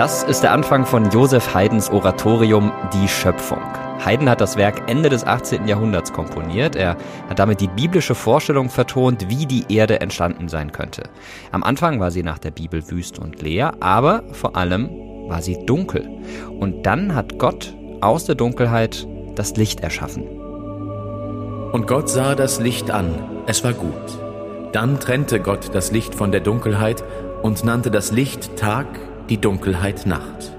Das ist der Anfang von Josef Haydns Oratorium Die Schöpfung. Haydn hat das Werk Ende des 18. Jahrhunderts komponiert. Er hat damit die biblische Vorstellung vertont, wie die Erde entstanden sein könnte. Am Anfang war sie nach der Bibel wüst und leer, aber vor allem war sie dunkel. Und dann hat Gott aus der Dunkelheit das Licht erschaffen. Und Gott sah das Licht an, es war gut. Dann trennte Gott das Licht von der Dunkelheit und nannte das Licht Tag, die Dunkelheit Nacht.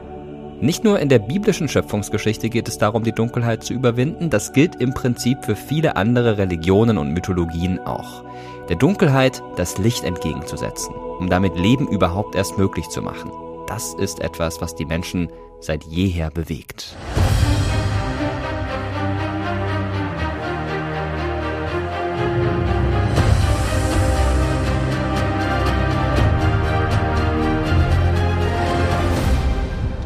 Nicht nur in der biblischen Schöpfungsgeschichte geht es darum, die Dunkelheit zu überwinden, das gilt im Prinzip für viele andere Religionen und Mythologien auch. Der Dunkelheit das Licht entgegenzusetzen, um damit Leben überhaupt erst möglich zu machen. Das ist etwas, was die Menschen seit jeher bewegt.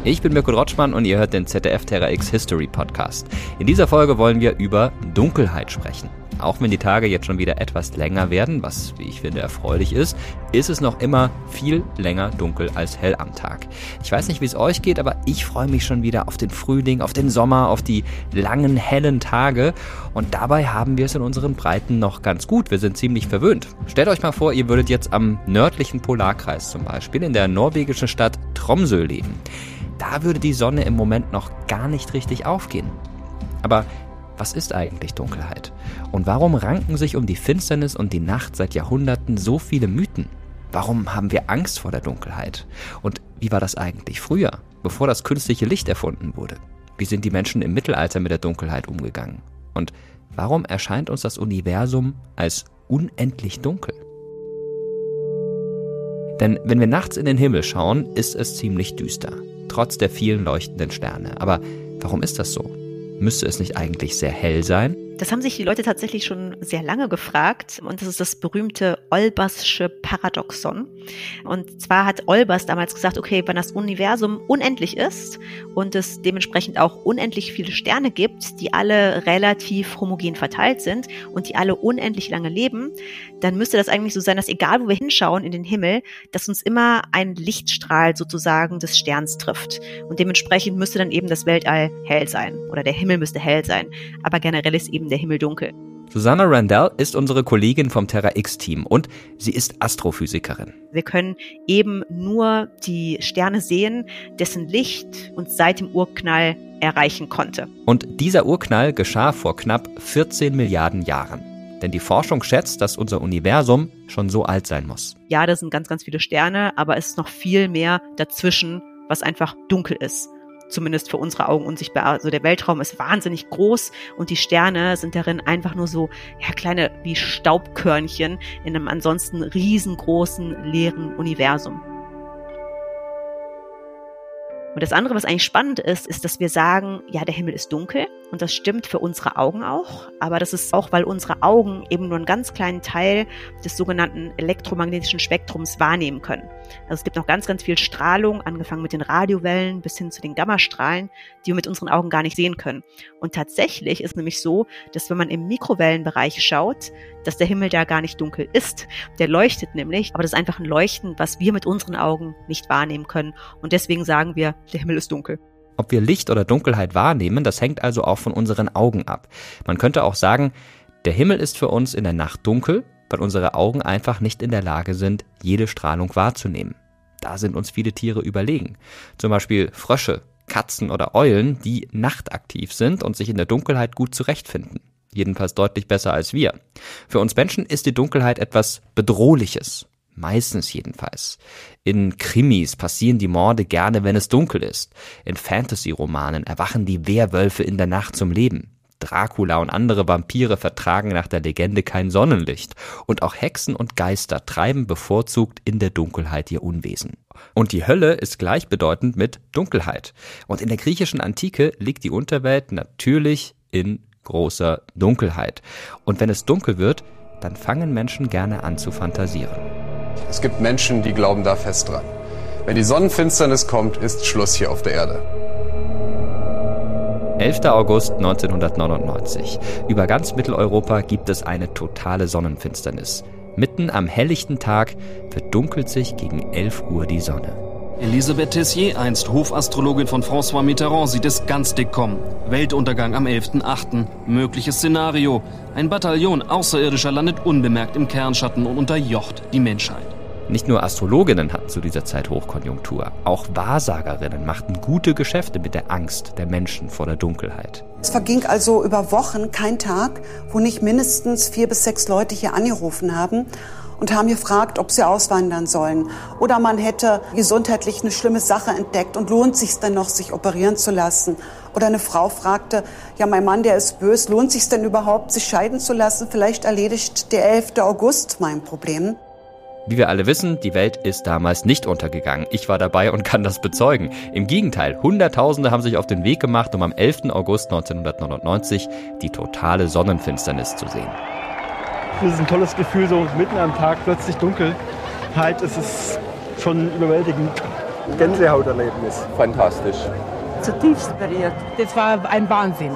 Ich bin Mirko Rotschmann und ihr hört den ZDF Terra X History Podcast. In dieser Folge wollen wir über Dunkelheit sprechen. Auch wenn die Tage jetzt schon wieder etwas länger werden, was, wie ich finde, erfreulich ist, ist es noch immer viel länger dunkel als hell am Tag. Ich weiß nicht, wie es euch geht, aber ich freue mich schon wieder auf den Frühling, auf den Sommer, auf die langen, hellen Tage. Und dabei haben wir es in unseren Breiten noch ganz gut. Wir sind ziemlich verwöhnt. Stellt euch mal vor, ihr würdet jetzt am nördlichen Polarkreis zum Beispiel in der norwegischen Stadt Tromsø leben da würde die Sonne im Moment noch gar nicht richtig aufgehen. Aber was ist eigentlich Dunkelheit? Und warum ranken sich um die Finsternis und die Nacht seit Jahrhunderten so viele Mythen? Warum haben wir Angst vor der Dunkelheit? Und wie war das eigentlich früher, bevor das künstliche Licht erfunden wurde? Wie sind die Menschen im Mittelalter mit der Dunkelheit umgegangen? Und warum erscheint uns das Universum als unendlich dunkel? Denn wenn wir nachts in den Himmel schauen, ist es ziemlich düster trotz der vielen leuchtenden Sterne. Aber warum ist das so? Müsste es nicht eigentlich sehr hell sein? Das haben sich die Leute tatsächlich schon sehr lange gefragt und das ist das berühmte Olbersche Paradoxon. Und zwar hat Olbers damals gesagt, okay, wenn das Universum unendlich ist und es dementsprechend auch unendlich viele Sterne gibt, die alle relativ homogen verteilt sind und die alle unendlich lange leben, dann müsste das eigentlich so sein, dass egal wo wir hinschauen in den Himmel, dass uns immer ein Lichtstrahl sozusagen des Sterns trifft. Und dementsprechend müsste dann eben das Weltall hell sein oder der Himmel müsste hell sein. Aber generell ist eben der Himmel dunkel. Susanna Randall ist unsere Kollegin vom Terra X-Team und sie ist Astrophysikerin. Wir können eben nur die Sterne sehen, dessen Licht uns seit dem Urknall erreichen konnte. Und dieser Urknall geschah vor knapp 14 Milliarden Jahren. Denn die Forschung schätzt, dass unser Universum schon so alt sein muss. Ja, da sind ganz, ganz viele Sterne, aber es ist noch viel mehr dazwischen, was einfach dunkel ist zumindest für unsere Augen unsichtbar. Also der Weltraum ist wahnsinnig groß und die Sterne sind darin einfach nur so, ja, kleine wie Staubkörnchen in einem ansonsten riesengroßen leeren Universum. Und das andere, was eigentlich spannend ist, ist, dass wir sagen, ja, der Himmel ist dunkel und das stimmt für unsere Augen auch, aber das ist auch, weil unsere Augen eben nur einen ganz kleinen Teil des sogenannten elektromagnetischen Spektrums wahrnehmen können. Also es gibt noch ganz, ganz viel Strahlung, angefangen mit den Radiowellen bis hin zu den Gammastrahlen, die wir mit unseren Augen gar nicht sehen können. Und tatsächlich ist nämlich so, dass wenn man im Mikrowellenbereich schaut, dass der Himmel da gar nicht dunkel ist. Der leuchtet nämlich, aber das ist einfach ein Leuchten, was wir mit unseren Augen nicht wahrnehmen können. Und deswegen sagen wir, der Himmel ist dunkel. Ob wir Licht oder Dunkelheit wahrnehmen, das hängt also auch von unseren Augen ab. Man könnte auch sagen, der Himmel ist für uns in der Nacht dunkel, weil unsere Augen einfach nicht in der Lage sind, jede Strahlung wahrzunehmen. Da sind uns viele Tiere überlegen. Zum Beispiel Frösche, Katzen oder Eulen, die nachtaktiv sind und sich in der Dunkelheit gut zurechtfinden. Jedenfalls deutlich besser als wir. Für uns Menschen ist die Dunkelheit etwas Bedrohliches. Meistens jedenfalls. In Krimis passieren die Morde gerne, wenn es dunkel ist. In Fantasy-Romanen erwachen die Werwölfe in der Nacht zum Leben. Dracula und andere Vampire vertragen nach der Legende kein Sonnenlicht. Und auch Hexen und Geister treiben bevorzugt in der Dunkelheit ihr Unwesen. Und die Hölle ist gleichbedeutend mit Dunkelheit. Und in der griechischen Antike liegt die Unterwelt natürlich in großer Dunkelheit. Und wenn es dunkel wird, dann fangen Menschen gerne an zu fantasieren. Es gibt Menschen, die glauben da fest dran. Wenn die Sonnenfinsternis kommt, ist Schluss hier auf der Erde. 11. August 1999. Über ganz Mitteleuropa gibt es eine totale Sonnenfinsternis. Mitten am helllichten Tag verdunkelt sich gegen 11 Uhr die Sonne. Elisabeth Tessier, einst Hofastrologin von François Mitterrand, sieht es ganz dick kommen. Weltuntergang am 11.8. Mögliches Szenario. Ein Bataillon Außerirdischer landet unbemerkt im Kernschatten und unterjocht die Menschheit. Nicht nur Astrologinnen hatten zu dieser Zeit Hochkonjunktur, auch Wahrsagerinnen machten gute Geschäfte mit der Angst der Menschen vor der Dunkelheit. Es verging also über Wochen kein Tag, wo nicht mindestens vier bis sechs Leute hier angerufen haben und haben gefragt, ob sie auswandern sollen. Oder man hätte gesundheitlich eine schlimme Sache entdeckt und lohnt sich denn noch, sich operieren zu lassen. Oder eine Frau fragte, ja, mein Mann, der ist bös, lohnt sich denn überhaupt, sich scheiden zu lassen? Vielleicht erledigt der 11. August mein Problem. Wie wir alle wissen, die Welt ist damals nicht untergegangen. Ich war dabei und kann das bezeugen. Im Gegenteil, Hunderttausende haben sich auf den Weg gemacht, um am 11. August 1999 die totale Sonnenfinsternis zu sehen. Das ist ein tolles Gefühl, so mitten am Tag plötzlich Dunkelheit. Es ist schon überwältigend. Gänsehauterlebnis. Fantastisch. Zutiefst berührt. Das war ein Wahnsinn.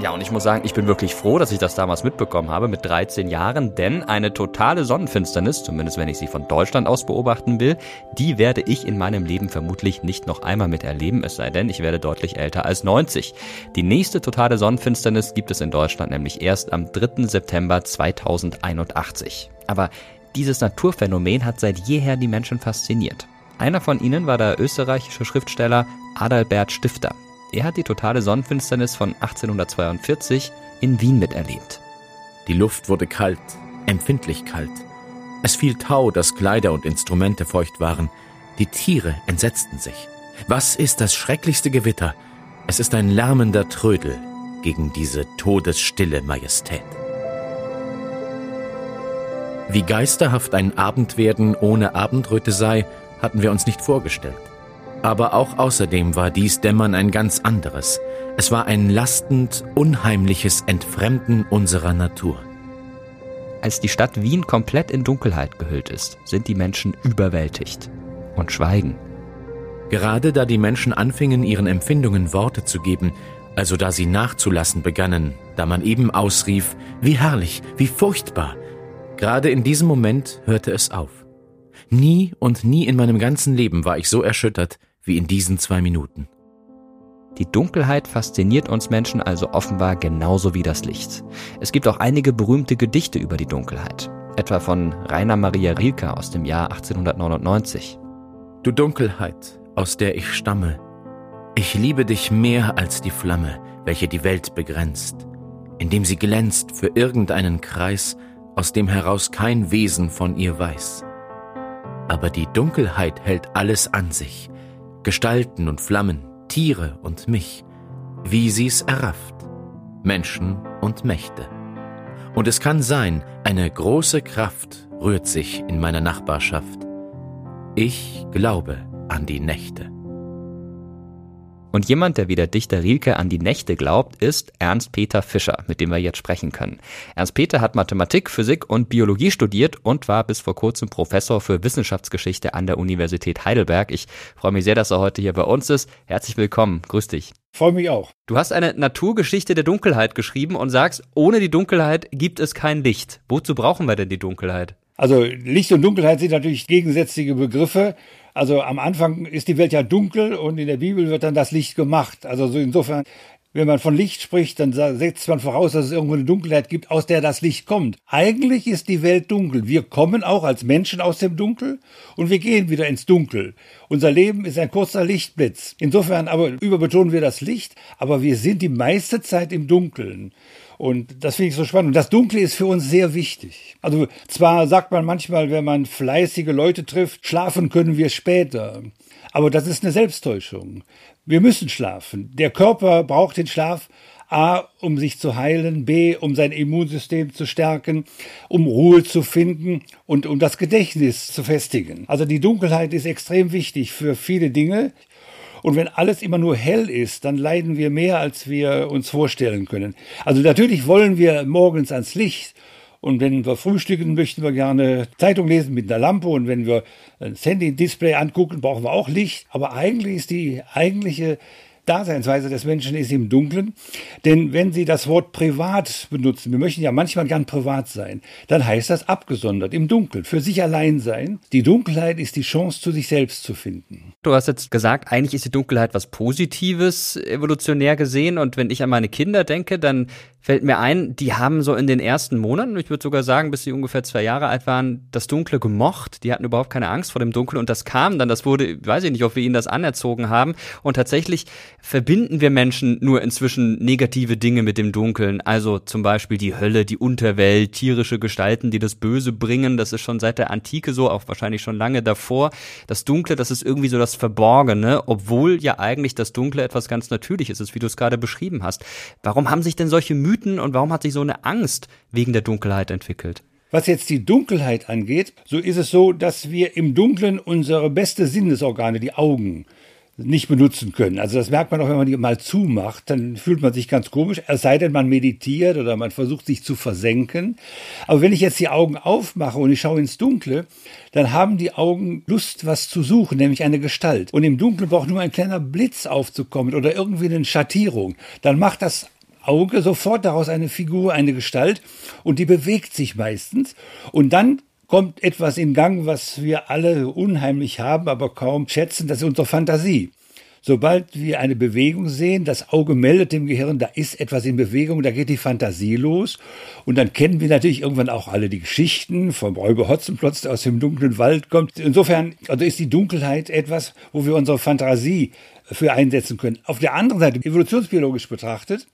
Ja, und ich muss sagen, ich bin wirklich froh, dass ich das damals mitbekommen habe mit 13 Jahren, denn eine totale Sonnenfinsternis, zumindest wenn ich sie von Deutschland aus beobachten will, die werde ich in meinem Leben vermutlich nicht noch einmal miterleben, es sei denn, ich werde deutlich älter als 90. Die nächste totale Sonnenfinsternis gibt es in Deutschland nämlich erst am 3. September 2081. Aber dieses Naturphänomen hat seit jeher die Menschen fasziniert. Einer von ihnen war der österreichische Schriftsteller Adalbert Stifter. Er hat die totale Sonnenfinsternis von 1842 in Wien miterlebt. Die Luft wurde kalt, empfindlich kalt. Es fiel Tau, dass Kleider und Instrumente feucht waren. Die Tiere entsetzten sich. Was ist das schrecklichste Gewitter? Es ist ein lärmender Trödel gegen diese todesstille Majestät. Wie geisterhaft ein Abendwerden ohne Abendröte sei, hatten wir uns nicht vorgestellt. Aber auch außerdem war dies Dämmern ein ganz anderes. Es war ein lastend, unheimliches Entfremden unserer Natur. Als die Stadt Wien komplett in Dunkelheit gehüllt ist, sind die Menschen überwältigt und schweigen. Gerade da die Menschen anfingen, ihren Empfindungen Worte zu geben, also da sie nachzulassen begannen, da man eben ausrief, wie herrlich, wie furchtbar, gerade in diesem Moment hörte es auf. Nie und nie in meinem ganzen Leben war ich so erschüttert wie in diesen zwei Minuten. Die Dunkelheit fasziniert uns Menschen also offenbar genauso wie das Licht. Es gibt auch einige berühmte Gedichte über die Dunkelheit, etwa von Rainer Maria Rilke aus dem Jahr 1899. Du Dunkelheit, aus der ich stamme, ich liebe dich mehr als die Flamme, welche die Welt begrenzt, indem sie glänzt für irgendeinen Kreis, aus dem heraus kein Wesen von ihr weiß. Aber die Dunkelheit hält alles an sich, Gestalten und Flammen, Tiere und mich, wie sie's errafft, Menschen und Mächte. Und es kann sein, eine große Kraft rührt sich in meiner Nachbarschaft. Ich glaube an die Nächte. Und jemand, der wie der Dichter Rilke an die Nächte glaubt, ist Ernst Peter Fischer, mit dem wir jetzt sprechen können. Ernst Peter hat Mathematik, Physik und Biologie studiert und war bis vor kurzem Professor für Wissenschaftsgeschichte an der Universität Heidelberg. Ich freue mich sehr, dass er heute hier bei uns ist. Herzlich willkommen. Grüß dich. Freue mich auch. Du hast eine Naturgeschichte der Dunkelheit geschrieben und sagst, ohne die Dunkelheit gibt es kein Licht. Wozu brauchen wir denn die Dunkelheit? Also Licht und Dunkelheit sind natürlich gegensätzliche Begriffe. Also am Anfang ist die Welt ja dunkel und in der Bibel wird dann das Licht gemacht. Also so insofern, wenn man von Licht spricht, dann setzt man voraus, dass es irgendwo eine Dunkelheit gibt, aus der das Licht kommt. Eigentlich ist die Welt dunkel. Wir kommen auch als Menschen aus dem Dunkel und wir gehen wieder ins Dunkel. Unser Leben ist ein kurzer Lichtblitz. Insofern aber überbetonen wir das Licht, aber wir sind die meiste Zeit im Dunkeln. Und das finde ich so spannend. Und das Dunkle ist für uns sehr wichtig. Also zwar sagt man manchmal, wenn man fleißige Leute trifft, schlafen können wir später. Aber das ist eine Selbsttäuschung. Wir müssen schlafen. Der Körper braucht den Schlaf. A, um sich zu heilen, B, um sein Immunsystem zu stärken, um Ruhe zu finden und um das Gedächtnis zu festigen. Also die Dunkelheit ist extrem wichtig für viele Dinge. Und wenn alles immer nur hell ist, dann leiden wir mehr, als wir uns vorstellen können. Also natürlich wollen wir morgens ans Licht. Und wenn wir frühstücken, möchten wir gerne Zeitung lesen mit einer Lampe. Und wenn wir das Handy-Display angucken, brauchen wir auch Licht. Aber eigentlich ist die eigentliche Daseinsweise des Menschen ist im Dunkeln. Denn wenn Sie das Wort privat benutzen, wir möchten ja manchmal gern privat sein, dann heißt das abgesondert, im Dunkeln, für sich allein sein. Die Dunkelheit ist die Chance, zu sich selbst zu finden. Du hast jetzt gesagt, eigentlich ist die Dunkelheit was Positives, evolutionär gesehen. Und wenn ich an meine Kinder denke, dann fällt mir ein, die haben so in den ersten Monaten, ich würde sogar sagen, bis sie ungefähr zwei Jahre alt waren, das Dunkle gemocht. Die hatten überhaupt keine Angst vor dem Dunkeln und das kam dann, das wurde, weiß ich nicht, ob wir ihnen das anerzogen haben. Und tatsächlich verbinden wir Menschen nur inzwischen negative Dinge mit dem Dunkeln. Also zum Beispiel die Hölle, die Unterwelt, tierische Gestalten, die das Böse bringen. Das ist schon seit der Antike so, auch wahrscheinlich schon lange davor. Das Dunkle, das ist irgendwie so das Verborgene, obwohl ja eigentlich das Dunkle etwas ganz Natürliches ist, wie du es gerade beschrieben hast. Warum haben sich denn solche Mythen Mythen und warum hat sich so eine Angst wegen der Dunkelheit entwickelt? Was jetzt die Dunkelheit angeht, so ist es so, dass wir im Dunkeln unsere beste Sinnesorgane, die Augen, nicht benutzen können. Also das merkt man auch, wenn man die mal zumacht, dann fühlt man sich ganz komisch, es sei denn, man meditiert oder man versucht sich zu versenken. Aber wenn ich jetzt die Augen aufmache und ich schaue ins Dunkle, dann haben die Augen Lust, was zu suchen, nämlich eine Gestalt. Und im Dunkeln braucht nur ein kleiner Blitz aufzukommen oder irgendwie eine Schattierung. Dann macht das Auge sofort daraus eine Figur, eine Gestalt und die bewegt sich meistens und dann kommt etwas in Gang, was wir alle unheimlich haben, aber kaum schätzen, das ist unsere Fantasie. Sobald wir eine Bewegung sehen, das Auge meldet dem Gehirn, da ist etwas in Bewegung, da geht die Fantasie los. Und dann kennen wir natürlich irgendwann auch alle die Geschichten vom Räuber Hotzenplotz, der aus dem dunklen Wald kommt. Insofern also ist die Dunkelheit etwas, wo wir unsere Fantasie für einsetzen können. Auf der anderen Seite, evolutionsbiologisch betrachtet,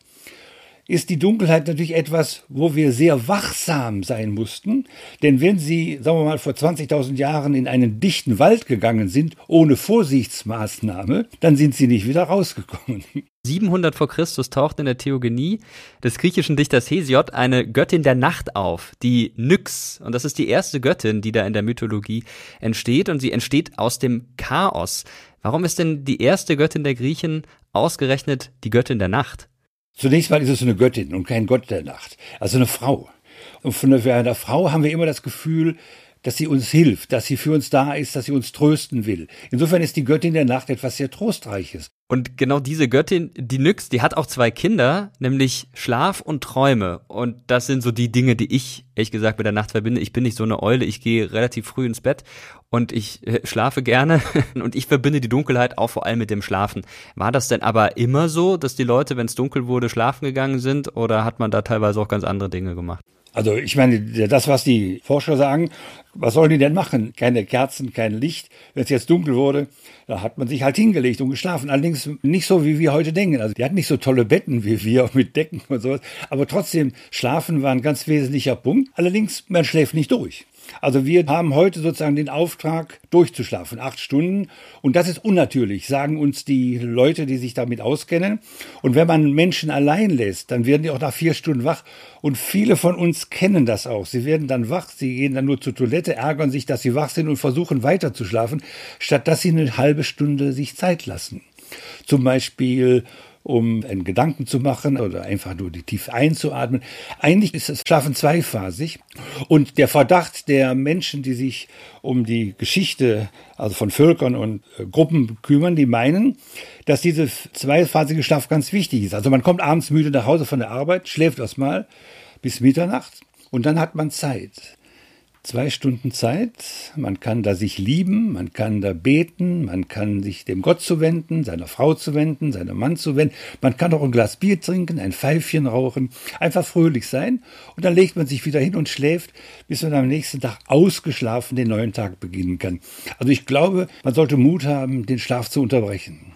ist die Dunkelheit natürlich etwas, wo wir sehr wachsam sein mussten. Denn wenn Sie, sagen wir mal, vor 20.000 Jahren in einen dichten Wald gegangen sind, ohne Vorsichtsmaßnahme, dann sind Sie nicht wieder rausgekommen. 700 vor Christus taucht in der Theogenie des griechischen Dichters Hesiod eine Göttin der Nacht auf, die Nyx. Und das ist die erste Göttin, die da in der Mythologie entsteht. Und sie entsteht aus dem Chaos. Warum ist denn die erste Göttin der Griechen ausgerechnet die Göttin der Nacht? Zunächst mal ist es eine Göttin und kein Gott der Nacht, also eine Frau. Und von einer Frau haben wir immer das Gefühl, dass sie uns hilft, dass sie für uns da ist, dass sie uns trösten will. Insofern ist die Göttin der Nacht etwas sehr Trostreiches. Und genau diese Göttin, die Nyx, die hat auch zwei Kinder, nämlich Schlaf und Träume. Und das sind so die Dinge, die ich, ehrlich gesagt, mit der Nacht verbinde. Ich bin nicht so eine Eule, ich gehe relativ früh ins Bett und ich äh, schlafe gerne. und ich verbinde die Dunkelheit auch vor allem mit dem Schlafen. War das denn aber immer so, dass die Leute, wenn es dunkel wurde, schlafen gegangen sind? Oder hat man da teilweise auch ganz andere Dinge gemacht? Also ich meine, das, was die Forscher sagen, was sollen die denn machen? Keine Kerzen, kein Licht. Wenn es jetzt dunkel wurde, da hat man sich halt hingelegt und geschlafen. Allerdings nicht so, wie wir heute denken. Also die hatten nicht so tolle Betten wie wir mit Decken und sowas. Aber trotzdem, Schlafen war ein ganz wesentlicher Punkt. Allerdings, man schläft nicht durch. Also wir haben heute sozusagen den Auftrag, durchzuschlafen, acht Stunden. Und das ist unnatürlich, sagen uns die Leute, die sich damit auskennen. Und wenn man Menschen allein lässt, dann werden die auch nach vier Stunden wach. Und viele von uns kennen das auch. Sie werden dann wach, sie gehen dann nur zur Toilette, ärgern sich, dass sie wach sind und versuchen weiter zu schlafen, statt dass sie eine halbe Stunde sich Zeit lassen. Zum Beispiel um einen Gedanken zu machen oder einfach nur die tief einzuatmen. Eigentlich ist das Schlafen zweiphasig und der Verdacht der Menschen, die sich um die Geschichte, also von Völkern und äh, Gruppen kümmern, die meinen, dass diese zweiphasige Schlaf ganz wichtig ist. Also man kommt abends müde nach Hause von der Arbeit, schläft erstmal bis Mitternacht und dann hat man Zeit. Zwei Stunden Zeit, man kann da sich lieben, man kann da beten, man kann sich dem Gott zuwenden, seiner Frau zuwenden, seinem Mann zuwenden, man kann auch ein Glas Bier trinken, ein Pfeifchen rauchen, einfach fröhlich sein und dann legt man sich wieder hin und schläft, bis man am nächsten Tag ausgeschlafen den neuen Tag beginnen kann. Also ich glaube, man sollte Mut haben, den Schlaf zu unterbrechen.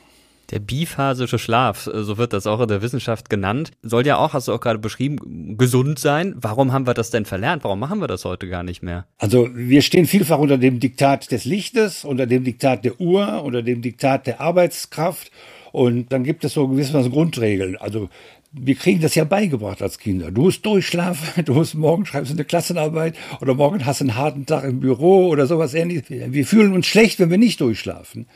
Der biphasische Schlaf, äh, so wird das auch in der Wissenschaft genannt, soll ja auch, hast du auch gerade beschrieben, gesund sein. Warum haben wir das denn verlernt? Warum machen wir das heute gar nicht mehr? Also wir stehen vielfach unter dem Diktat des Lichtes, unter dem Diktat der Uhr, unter dem Diktat der Arbeitskraft. Und dann gibt es so gewissermaßen Grundregeln. Also wir kriegen das ja beigebracht als Kinder. Du musst durchschlafen, du musst morgen schreibst eine Klassenarbeit oder morgen hast einen harten Tag im Büro oder sowas ähnliches. Wir fühlen uns schlecht, wenn wir nicht durchschlafen.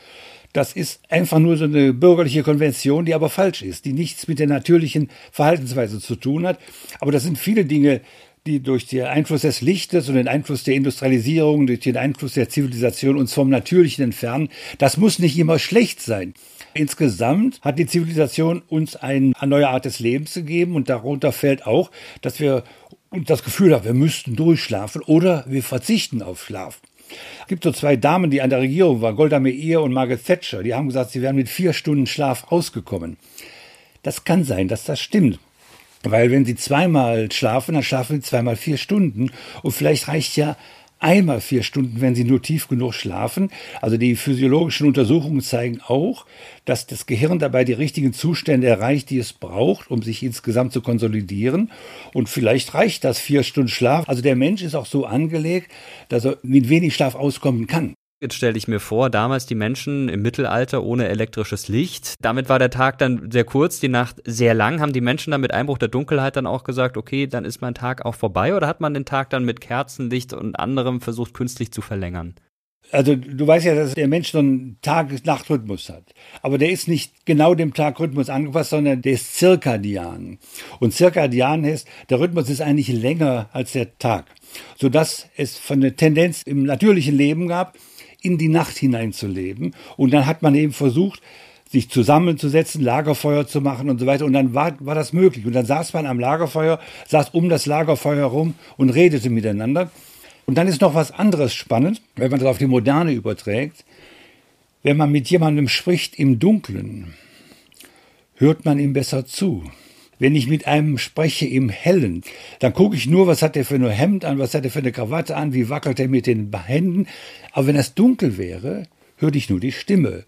Das ist einfach nur so eine bürgerliche Konvention, die aber falsch ist, die nichts mit der natürlichen Verhaltensweise zu tun hat. Aber das sind viele Dinge, die durch den Einfluss des Lichtes und den Einfluss der Industrialisierung, durch den Einfluss der Zivilisation uns vom Natürlichen entfernen. Das muss nicht immer schlecht sein. Insgesamt hat die Zivilisation uns eine neue Art des Lebens gegeben und darunter fällt auch, dass wir das Gefühl haben, wir müssten durchschlafen oder wir verzichten auf Schlaf. Es gibt so zwei Damen, die an der Regierung waren, Golda Meir und Margaret Thatcher, die haben gesagt, sie wären mit vier Stunden Schlaf ausgekommen. Das kann sein, dass das stimmt. Weil wenn sie zweimal schlafen, dann schlafen sie zweimal vier Stunden. Und vielleicht reicht ja einmal vier Stunden, wenn sie nur tief genug schlafen. Also die physiologischen Untersuchungen zeigen auch, dass das Gehirn dabei die richtigen Zustände erreicht, die es braucht, um sich insgesamt zu konsolidieren. Und vielleicht reicht das vier Stunden Schlaf. Also der Mensch ist auch so angelegt, dass er mit wenig Schlaf auskommen kann. Jetzt stelle ich mir vor, damals die Menschen im Mittelalter ohne elektrisches Licht. Damit war der Tag dann sehr kurz, die Nacht sehr lang. Haben die Menschen dann mit Einbruch der Dunkelheit dann auch gesagt, okay, dann ist mein Tag auch vorbei? Oder hat man den Tag dann mit Kerzenlicht und anderem versucht, künstlich zu verlängern? Also du weißt ja, dass der Mensch so einen Tag-Nacht-Rhythmus hat. Aber der ist nicht genau dem Tag-Rhythmus angepasst, sondern der ist zirkadian. Und zirkadian heißt, der Rhythmus ist eigentlich länger als der Tag. Sodass es von der Tendenz im natürlichen Leben gab, in die Nacht hineinzuleben. Und dann hat man eben versucht, sich zusammenzusetzen, Lagerfeuer zu machen und so weiter. Und dann war, war das möglich. Und dann saß man am Lagerfeuer, saß um das Lagerfeuer herum und redete miteinander. Und dann ist noch was anderes spannend, wenn man das auf die Moderne überträgt. Wenn man mit jemandem spricht im Dunkeln, hört man ihm besser zu. Wenn ich mit einem spreche im Hellen, dann gucke ich nur, was hat er für ein Hemd an, was hat er für eine Krawatte an, wie wackelt er mit den Händen. Aber wenn es dunkel wäre, hörte ich nur die Stimme.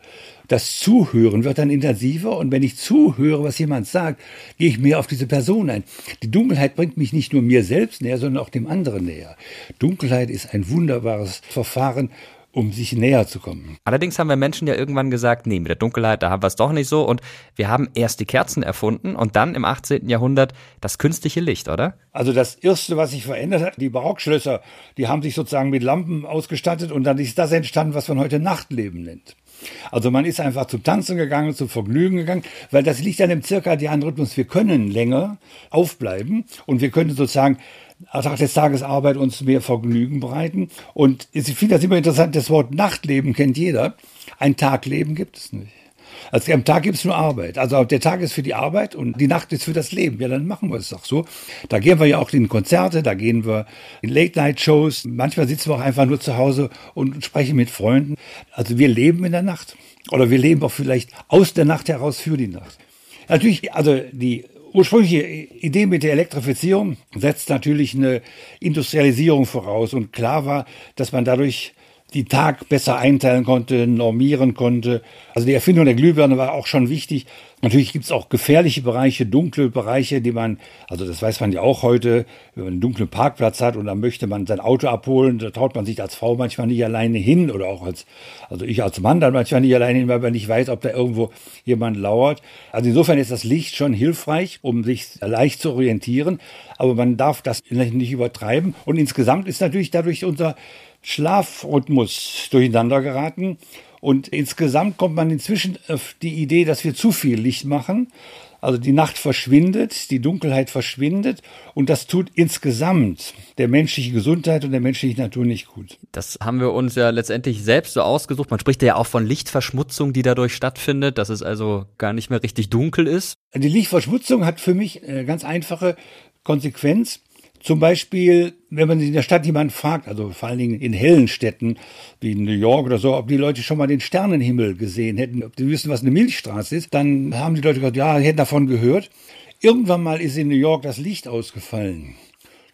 Das Zuhören wird dann intensiver und wenn ich zuhöre, was jemand sagt, gehe ich mehr auf diese Person ein. Die Dunkelheit bringt mich nicht nur mir selbst näher, sondern auch dem anderen näher. Dunkelheit ist ein wunderbares Verfahren, um sich näher zu kommen. Allerdings haben wir Menschen ja irgendwann gesagt, nee, mit der Dunkelheit, da haben wir es doch nicht so. Und wir haben erst die Kerzen erfunden und dann im 18. Jahrhundert das künstliche Licht, oder? Also das Erste, was sich verändert hat, die Barockschlösser, die haben sich sozusagen mit Lampen ausgestattet und dann ist das entstanden, was man heute Nachtleben nennt. Also man ist einfach zum Tanzen gegangen, zum Vergnügen gegangen, weil das liegt an dem zirkadianen Rhythmus. Wir können länger aufbleiben und wir können sozusagen Tag des Tagesarbeit uns mehr Vergnügen bereiten. Und ich finde das immer interessant, das Wort Nachtleben kennt jeder. Ein Tagleben gibt es nicht. Also am Tag gibt es nur Arbeit. Also der Tag ist für die Arbeit und die Nacht ist für das Leben. Ja, dann machen wir es doch so. Da gehen wir ja auch in Konzerte, da gehen wir in Late-Night-Shows. Manchmal sitzen wir auch einfach nur zu Hause und sprechen mit Freunden. Also wir leben in der Nacht. Oder wir leben auch vielleicht aus der Nacht heraus für die Nacht. Natürlich, also die ursprüngliche Idee mit der Elektrifizierung setzt natürlich eine Industrialisierung voraus und klar war, dass man dadurch die Tag besser einteilen konnte, normieren konnte. Also die Erfindung der Glühbirne war auch schon wichtig. Natürlich gibt es auch gefährliche Bereiche, dunkle Bereiche, die man, also das weiß man ja auch heute, wenn man einen dunklen Parkplatz hat und dann möchte man sein Auto abholen, da traut man sich als Frau manchmal nicht alleine hin oder auch als, also ich als Mann dann manchmal nicht alleine hin, weil man nicht weiß, ob da irgendwo jemand lauert. Also insofern ist das Licht schon hilfreich, um sich leicht zu orientieren, aber man darf das nicht übertreiben und insgesamt ist natürlich dadurch unser Schlafrhythmus durcheinander geraten. Und insgesamt kommt man inzwischen auf die Idee, dass wir zu viel Licht machen. Also die Nacht verschwindet, die Dunkelheit verschwindet und das tut insgesamt der menschlichen Gesundheit und der menschlichen Natur nicht gut. Das haben wir uns ja letztendlich selbst so ausgesucht. Man spricht ja auch von Lichtverschmutzung, die dadurch stattfindet, dass es also gar nicht mehr richtig dunkel ist. Die Lichtverschmutzung hat für mich eine ganz einfache Konsequenz. Zum Beispiel, wenn man in der Stadt jemanden fragt, also vor allen Dingen in hellen Städten wie New York oder so, ob die Leute schon mal den Sternenhimmel gesehen hätten, ob die wissen, was eine Milchstraße ist, dann haben die Leute gesagt, ja, hätten davon gehört. Irgendwann mal ist in New York das Licht ausgefallen.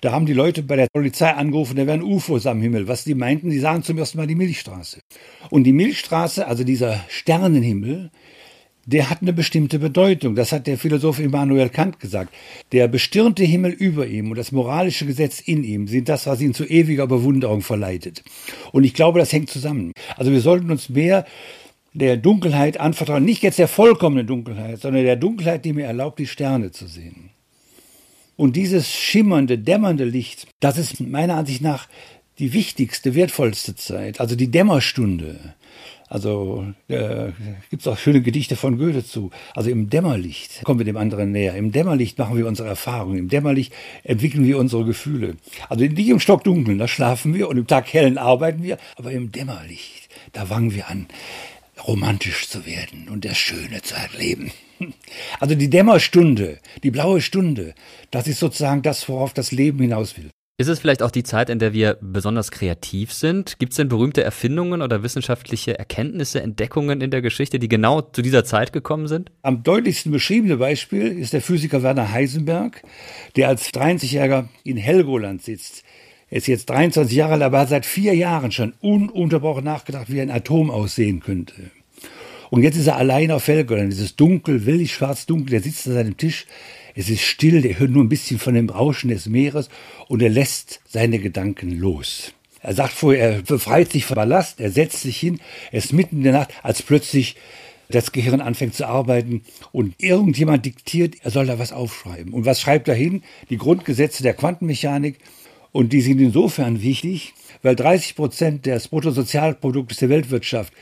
Da haben die Leute bei der Polizei angerufen, da wären UFOs am Himmel. Was die meinten, die sahen zum ersten Mal die Milchstraße. Und die Milchstraße, also dieser Sternenhimmel, der hat eine bestimmte Bedeutung. Das hat der Philosoph Immanuel Kant gesagt. Der bestirnte Himmel über ihm und das moralische Gesetz in ihm sind das, was ihn zu ewiger Bewunderung verleitet. Und ich glaube, das hängt zusammen. Also wir sollten uns mehr der Dunkelheit anvertrauen. Nicht jetzt der vollkommenen Dunkelheit, sondern der Dunkelheit, die mir erlaubt, die Sterne zu sehen. Und dieses schimmernde, dämmernde Licht, das ist meiner Ansicht nach die wichtigste, wertvollste Zeit, also die Dämmerstunde. Also äh, gibt es auch schöne Gedichte von Goethe zu. Also im Dämmerlicht kommen wir dem anderen näher. Im Dämmerlicht machen wir unsere Erfahrungen. Im Dämmerlicht entwickeln wir unsere Gefühle. Also nicht im Stockdunkeln, da schlafen wir und im Tag hellen arbeiten wir. Aber im Dämmerlicht, da fangen wir an, romantisch zu werden und das Schöne zu erleben. Also die Dämmerstunde, die blaue Stunde, das ist sozusagen das, worauf das Leben hinaus will. Ist es vielleicht auch die Zeit, in der wir besonders kreativ sind? Gibt es denn berühmte Erfindungen oder wissenschaftliche Erkenntnisse, Entdeckungen in der Geschichte, die genau zu dieser Zeit gekommen sind? Am deutlichsten beschriebene Beispiel ist der Physiker Werner Heisenberg, der als 30-Jähriger in Helgoland sitzt. Er ist jetzt 23 Jahre alt, aber hat seit vier Jahren schon ununterbrochen nachgedacht, wie ein Atom aussehen könnte. Und jetzt ist er allein auf Helgoland. Es ist dunkel, willig schwarz-dunkel. Er sitzt an seinem Tisch. Es ist still. Er hört nur ein bisschen von dem Rauschen des Meeres und er lässt seine Gedanken los. Er sagt vorher, er befreit sich vom Ballast. Er setzt sich hin. Er ist mitten in der Nacht, als plötzlich das Gehirn anfängt zu arbeiten und irgendjemand diktiert, er soll da was aufschreiben. Und was schreibt er hin? Die Grundgesetze der Quantenmechanik. Und die sind insofern wichtig, weil 30 Prozent des Bruttosozialproduktes der Weltwirtschaft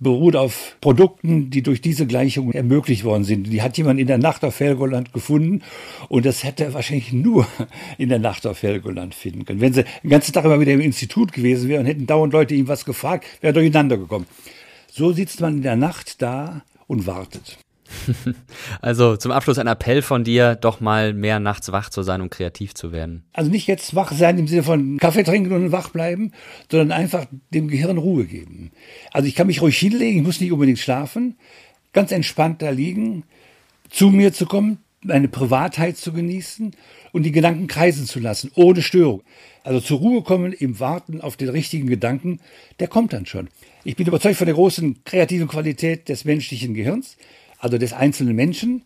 beruht auf Produkten, die durch diese Gleichung ermöglicht worden sind. Die hat jemand in der Nacht auf Helgoland gefunden und das hätte er wahrscheinlich nur in der Nacht auf Helgoland finden können. Wenn sie den ganzen Tag immer wieder im Institut gewesen wären, hätten dauernd Leute ihm was gefragt, wäre durcheinander gekommen. So sitzt man in der Nacht da und wartet. Also zum Abschluss ein Appell von dir, doch mal mehr nachts wach zu sein, um kreativ zu werden. Also nicht jetzt wach sein im Sinne von Kaffee trinken und wach bleiben, sondern einfach dem Gehirn Ruhe geben. Also ich kann mich ruhig hinlegen, ich muss nicht unbedingt schlafen, ganz entspannt da liegen, zu mir zu kommen, meine Privatheit zu genießen und die Gedanken kreisen zu lassen, ohne Störung. Also zur Ruhe kommen im Warten auf den richtigen Gedanken, der kommt dann schon. Ich bin überzeugt von der großen kreativen Qualität des menschlichen Gehirns also des einzelnen Menschen.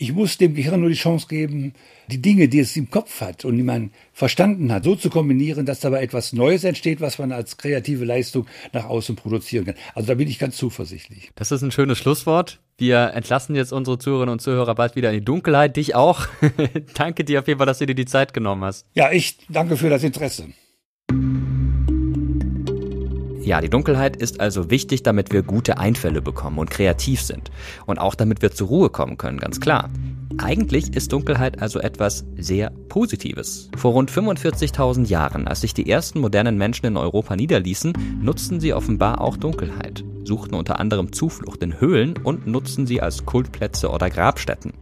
Ich muss dem Gehirn nur die Chance geben, die Dinge, die es im Kopf hat und die man verstanden hat, so zu kombinieren, dass dabei etwas Neues entsteht, was man als kreative Leistung nach außen produzieren kann. Also da bin ich ganz zuversichtlich. Das ist ein schönes Schlusswort. Wir entlassen jetzt unsere Zuhörerinnen und Zuhörer bald wieder in die Dunkelheit. Dich auch. danke dir auf jeden Fall, dass du dir die Zeit genommen hast. Ja, ich danke für das Interesse. Ja, die Dunkelheit ist also wichtig, damit wir gute Einfälle bekommen und kreativ sind. Und auch damit wir zur Ruhe kommen können, ganz klar. Eigentlich ist Dunkelheit also etwas sehr Positives. Vor rund 45.000 Jahren, als sich die ersten modernen Menschen in Europa niederließen, nutzten sie offenbar auch Dunkelheit, suchten unter anderem Zuflucht in Höhlen und nutzten sie als Kultplätze oder Grabstätten.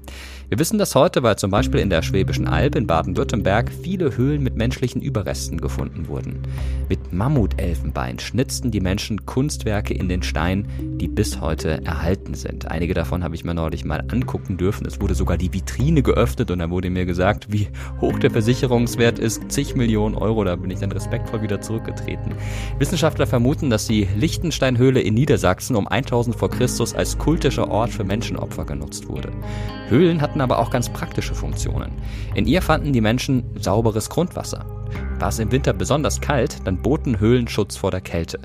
Wir wissen das heute, weil zum Beispiel in der Schwäbischen Alb in Baden-Württemberg viele Höhlen mit menschlichen Überresten gefunden wurden. Mit Mammutelfenbein schnitzten die Menschen Kunstwerke in den Stein, die bis heute erhalten sind. Einige davon habe ich mir neulich mal angucken dürfen. Es wurde sogar die Vitrine geöffnet und da wurde mir gesagt, wie hoch der Versicherungswert ist. Zig Millionen Euro, da bin ich dann respektvoll wieder zurückgetreten. Wissenschaftler vermuten, dass die Lichtensteinhöhle in Niedersachsen um 1000 vor Christus als kultischer Ort für Menschenopfer genutzt wurde. Höhlen hatten aber auch ganz praktische Funktionen. In ihr fanden die Menschen sauberes Grundwasser. War es im Winter besonders kalt, dann boten Höhlen Schutz vor der Kälte.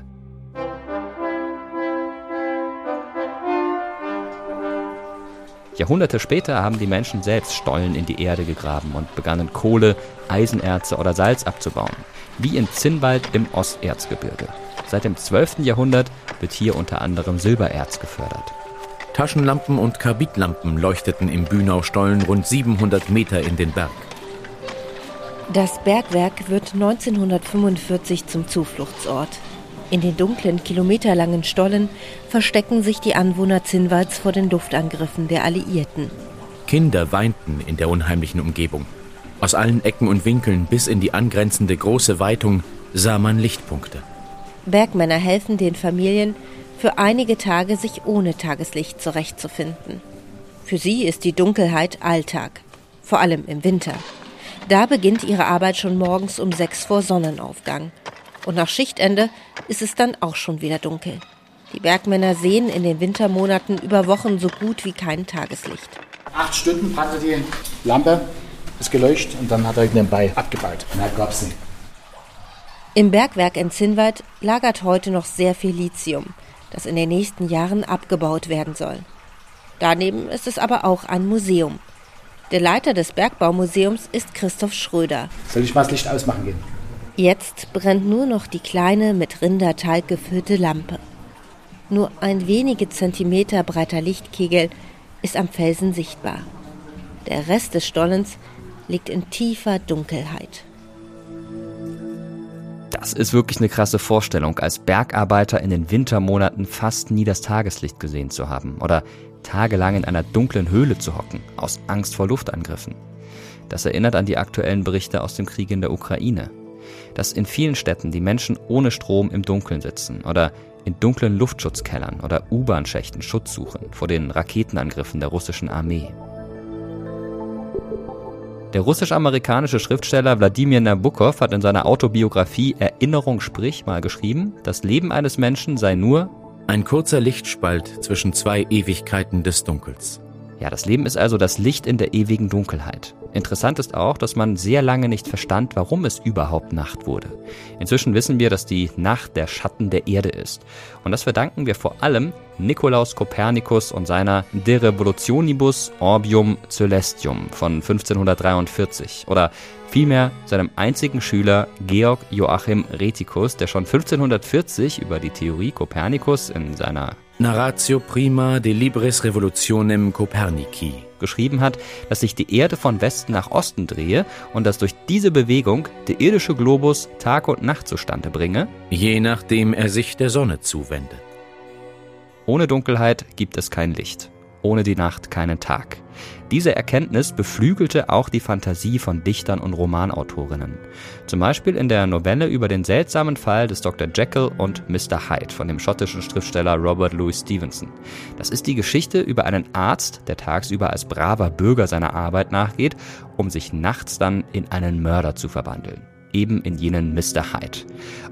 Jahrhunderte später haben die Menschen selbst Stollen in die Erde gegraben und begannen Kohle, Eisenerze oder Salz abzubauen, wie in Zinnwald im Osterzgebirge. Seit dem 12. Jahrhundert wird hier unter anderem Silbererz gefördert. Taschenlampen und Karbidlampen leuchteten im Bünau-Stollen rund 700 Meter in den Berg. Das Bergwerk wird 1945 zum Zufluchtsort. In den dunklen, kilometerlangen Stollen verstecken sich die Anwohner Zinnwalds vor den Luftangriffen der Alliierten. Kinder weinten in der unheimlichen Umgebung. Aus allen Ecken und Winkeln bis in die angrenzende große Weitung sah man Lichtpunkte. Bergmänner helfen den Familien, für einige Tage sich ohne Tageslicht zurechtzufinden. Für sie ist die Dunkelheit Alltag, vor allem im Winter. Da beginnt ihre Arbeit schon morgens um sechs vor Sonnenaufgang. Und nach Schichtende ist es dann auch schon wieder dunkel. Die Bergmänner sehen in den Wintermonaten über Wochen so gut wie kein Tageslicht. Acht Stunden brannte die Lampe, ist geleuchtet und dann hat er nebenbei abgebaut. Mehr gab's nicht. Im Bergwerk in Zinnwald lagert heute noch sehr viel Lithium das in den nächsten Jahren abgebaut werden soll. Daneben ist es aber auch ein Museum. Der Leiter des Bergbaumuseums ist Christoph Schröder. Soll ich mal das Licht ausmachen gehen? Jetzt brennt nur noch die kleine mit Rinderteig gefüllte Lampe. Nur ein wenige Zentimeter breiter Lichtkegel ist am Felsen sichtbar. Der Rest des Stollens liegt in tiefer Dunkelheit. Das ist wirklich eine krasse Vorstellung, als Bergarbeiter in den Wintermonaten fast nie das Tageslicht gesehen zu haben oder tagelang in einer dunklen Höhle zu hocken, aus Angst vor Luftangriffen. Das erinnert an die aktuellen Berichte aus dem Krieg in der Ukraine. Dass in vielen Städten die Menschen ohne Strom im Dunkeln sitzen oder in dunklen Luftschutzkellern oder U-Bahn-Schächten Schutz suchen vor den Raketenangriffen der russischen Armee. Der russisch-amerikanische Schriftsteller Wladimir Nabokov hat in seiner Autobiografie Erinnerung sprich mal geschrieben, das Leben eines Menschen sei nur ein kurzer Lichtspalt zwischen zwei Ewigkeiten des Dunkels. Ja, das Leben ist also das Licht in der ewigen Dunkelheit. Interessant ist auch, dass man sehr lange nicht verstand, warum es überhaupt Nacht wurde. Inzwischen wissen wir, dass die Nacht der Schatten der Erde ist. Und das verdanken wir vor allem Nikolaus Kopernikus und seiner De Revolutionibus Orbium Celestium von 1543 oder vielmehr seinem einzigen Schüler Georg Joachim Retikus, der schon 1540 über die Theorie Kopernikus in seiner Narratio prima de libris revolutionem Copernici geschrieben hat, dass sich die Erde von Westen nach Osten drehe und dass durch diese Bewegung der irdische Globus Tag und Nacht zustande bringe, je nachdem er sich der Sonne zuwendet. Ohne Dunkelheit gibt es kein Licht, ohne die Nacht keinen Tag. Diese Erkenntnis beflügelte auch die Fantasie von Dichtern und Romanautorinnen. Zum Beispiel in der Novelle über den seltsamen Fall des Dr. Jekyll und Mr. Hyde von dem schottischen Schriftsteller Robert Louis Stevenson. Das ist die Geschichte über einen Arzt, der tagsüber als braver Bürger seiner Arbeit nachgeht, um sich nachts dann in einen Mörder zu verwandeln eben in jenen Mr. Hyde.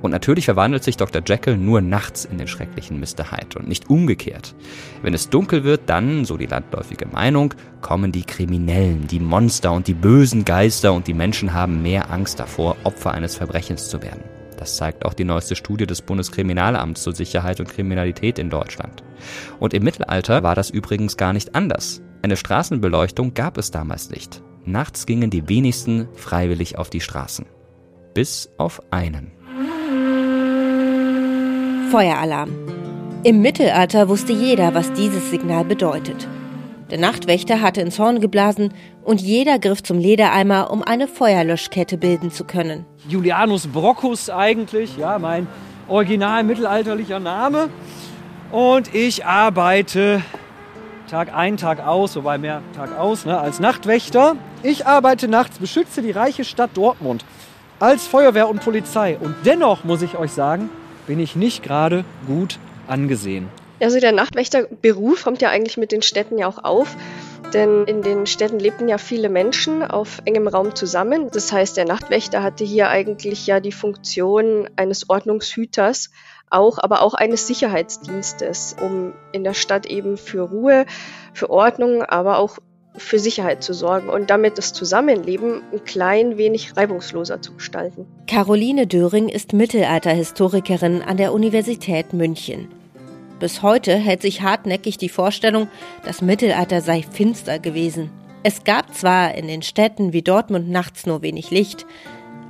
Und natürlich verwandelt sich Dr. Jekyll nur nachts in den schrecklichen Mr. Hyde und nicht umgekehrt. Wenn es dunkel wird, dann, so die landläufige Meinung, kommen die Kriminellen, die Monster und die bösen Geister und die Menschen haben mehr Angst davor, Opfer eines Verbrechens zu werden. Das zeigt auch die neueste Studie des Bundeskriminalamts zur Sicherheit und Kriminalität in Deutschland. Und im Mittelalter war das übrigens gar nicht anders. Eine Straßenbeleuchtung gab es damals nicht. Nachts gingen die wenigsten freiwillig auf die Straßen bis auf einen. Feueralarm. Im Mittelalter wusste jeder, was dieses Signal bedeutet. Der Nachtwächter hatte ins Horn geblasen und jeder griff zum Ledereimer, um eine Feuerlöschkette bilden zu können. Julianus Brockus eigentlich, ja, mein original mittelalterlicher Name. Und ich arbeite Tag ein, Tag aus, wobei mehr Tag aus, ne, als Nachtwächter. Ich arbeite nachts, beschütze die reiche Stadt Dortmund als Feuerwehr und Polizei. Und dennoch muss ich euch sagen, bin ich nicht gerade gut angesehen. Also der Nachtwächterberuf kommt ja eigentlich mit den Städten ja auch auf. Denn in den Städten lebten ja viele Menschen auf engem Raum zusammen. Das heißt, der Nachtwächter hatte hier eigentlich ja die Funktion eines Ordnungshüters, auch, aber auch eines Sicherheitsdienstes, um in der Stadt eben für Ruhe, für Ordnung, aber auch für Sicherheit zu sorgen und damit das Zusammenleben ein klein wenig reibungsloser zu gestalten. Caroline Döring ist Mittelalterhistorikerin an der Universität München. Bis heute hält sich hartnäckig die Vorstellung, das Mittelalter sei finster gewesen. Es gab zwar in den Städten wie Dortmund nachts nur wenig Licht,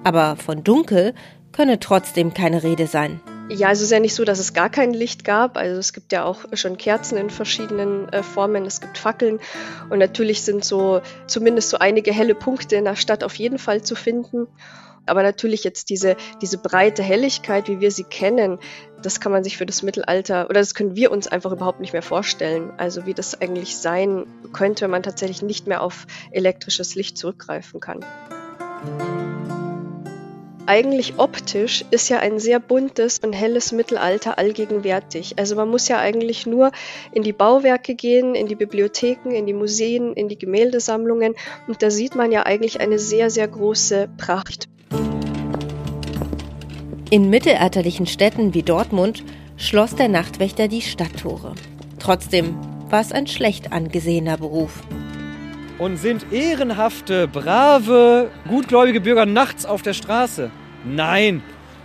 aber von dunkel könne trotzdem keine Rede sein. Ja, also es ist ja nicht so, dass es gar kein Licht gab. Also es gibt ja auch schon Kerzen in verschiedenen äh, Formen, es gibt Fackeln und natürlich sind so zumindest so einige helle Punkte in der Stadt auf jeden Fall zu finden. Aber natürlich jetzt diese, diese breite Helligkeit, wie wir sie kennen, das kann man sich für das Mittelalter oder das können wir uns einfach überhaupt nicht mehr vorstellen. Also wie das eigentlich sein könnte, wenn man tatsächlich nicht mehr auf elektrisches Licht zurückgreifen kann eigentlich optisch ist ja ein sehr buntes und helles Mittelalter allgegenwärtig. Also man muss ja eigentlich nur in die Bauwerke gehen, in die Bibliotheken, in die Museen, in die Gemäldesammlungen und da sieht man ja eigentlich eine sehr, sehr große Pracht. In mittelalterlichen Städten wie Dortmund schloss der Nachtwächter die Stadttore. Trotzdem war es ein schlecht angesehener Beruf und sind ehrenhafte, brave, gutgläubige Bürger nachts auf der Straße. Nein,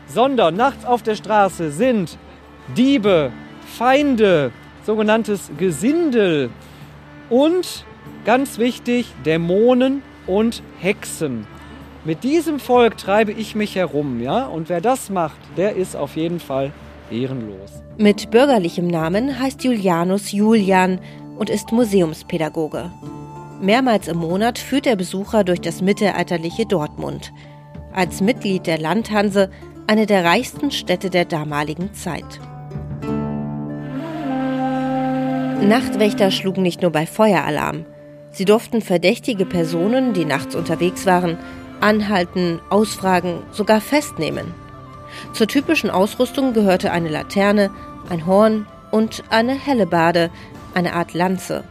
sondern nachts auf der Straße sind Diebe, Feinde, sogenanntes Gesindel und ganz wichtig Dämonen und Hexen. Mit diesem Volk treibe ich mich herum, ja? Und wer das macht, der ist auf jeden Fall Ehrenlos. Mit bürgerlichem Namen heißt Julianus Julian und ist Museumspädagoge. Mehrmals im Monat führt er Besucher durch das mittelalterliche Dortmund. Als Mitglied der Landhanse eine der reichsten Städte der damaligen Zeit. Nachtwächter schlugen nicht nur bei Feueralarm. Sie durften verdächtige Personen, die nachts unterwegs waren, anhalten, ausfragen, sogar festnehmen. Zur typischen Ausrüstung gehörte eine Laterne, ein Horn und eine Hellebade, eine Art Lanze.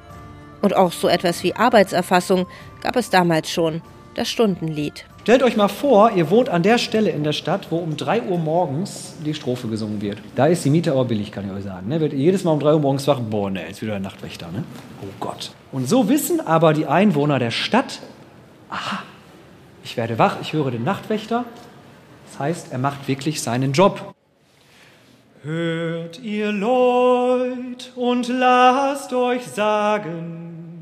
Und auch so etwas wie Arbeitserfassung gab es damals schon, das Stundenlied. Stellt euch mal vor, ihr wohnt an der Stelle in der Stadt, wo um 3 Uhr morgens die Strophe gesungen wird. Da ist die Miete aber billig, kann ich euch sagen. Ne? Wird jedes Mal um 3 Uhr morgens wach, boah, ne, jetzt wieder der Nachtwächter. Ne? Oh Gott. Und so wissen aber die Einwohner der Stadt, aha, ich werde wach, ich höre den Nachtwächter. Das heißt, er macht wirklich seinen Job. Hört ihr Leut und lasst euch sagen,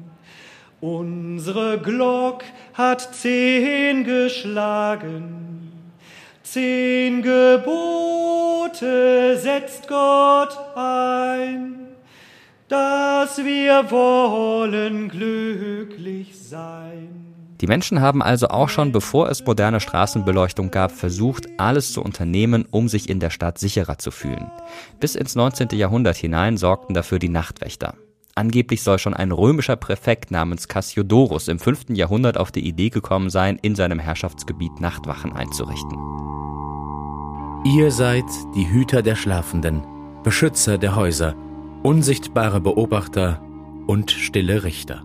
Unsere Glock hat zehn geschlagen, zehn Gebote setzt Gott ein, dass wir wollen glücklich sein. Die Menschen haben also auch schon, bevor es moderne Straßenbeleuchtung gab, versucht, alles zu unternehmen, um sich in der Stadt sicherer zu fühlen. Bis ins 19. Jahrhundert hinein sorgten dafür die Nachtwächter. Angeblich soll schon ein römischer Präfekt namens Cassiodorus im 5. Jahrhundert auf die Idee gekommen sein, in seinem Herrschaftsgebiet Nachtwachen einzurichten. Ihr seid die Hüter der Schlafenden, Beschützer der Häuser, unsichtbare Beobachter und stille Richter.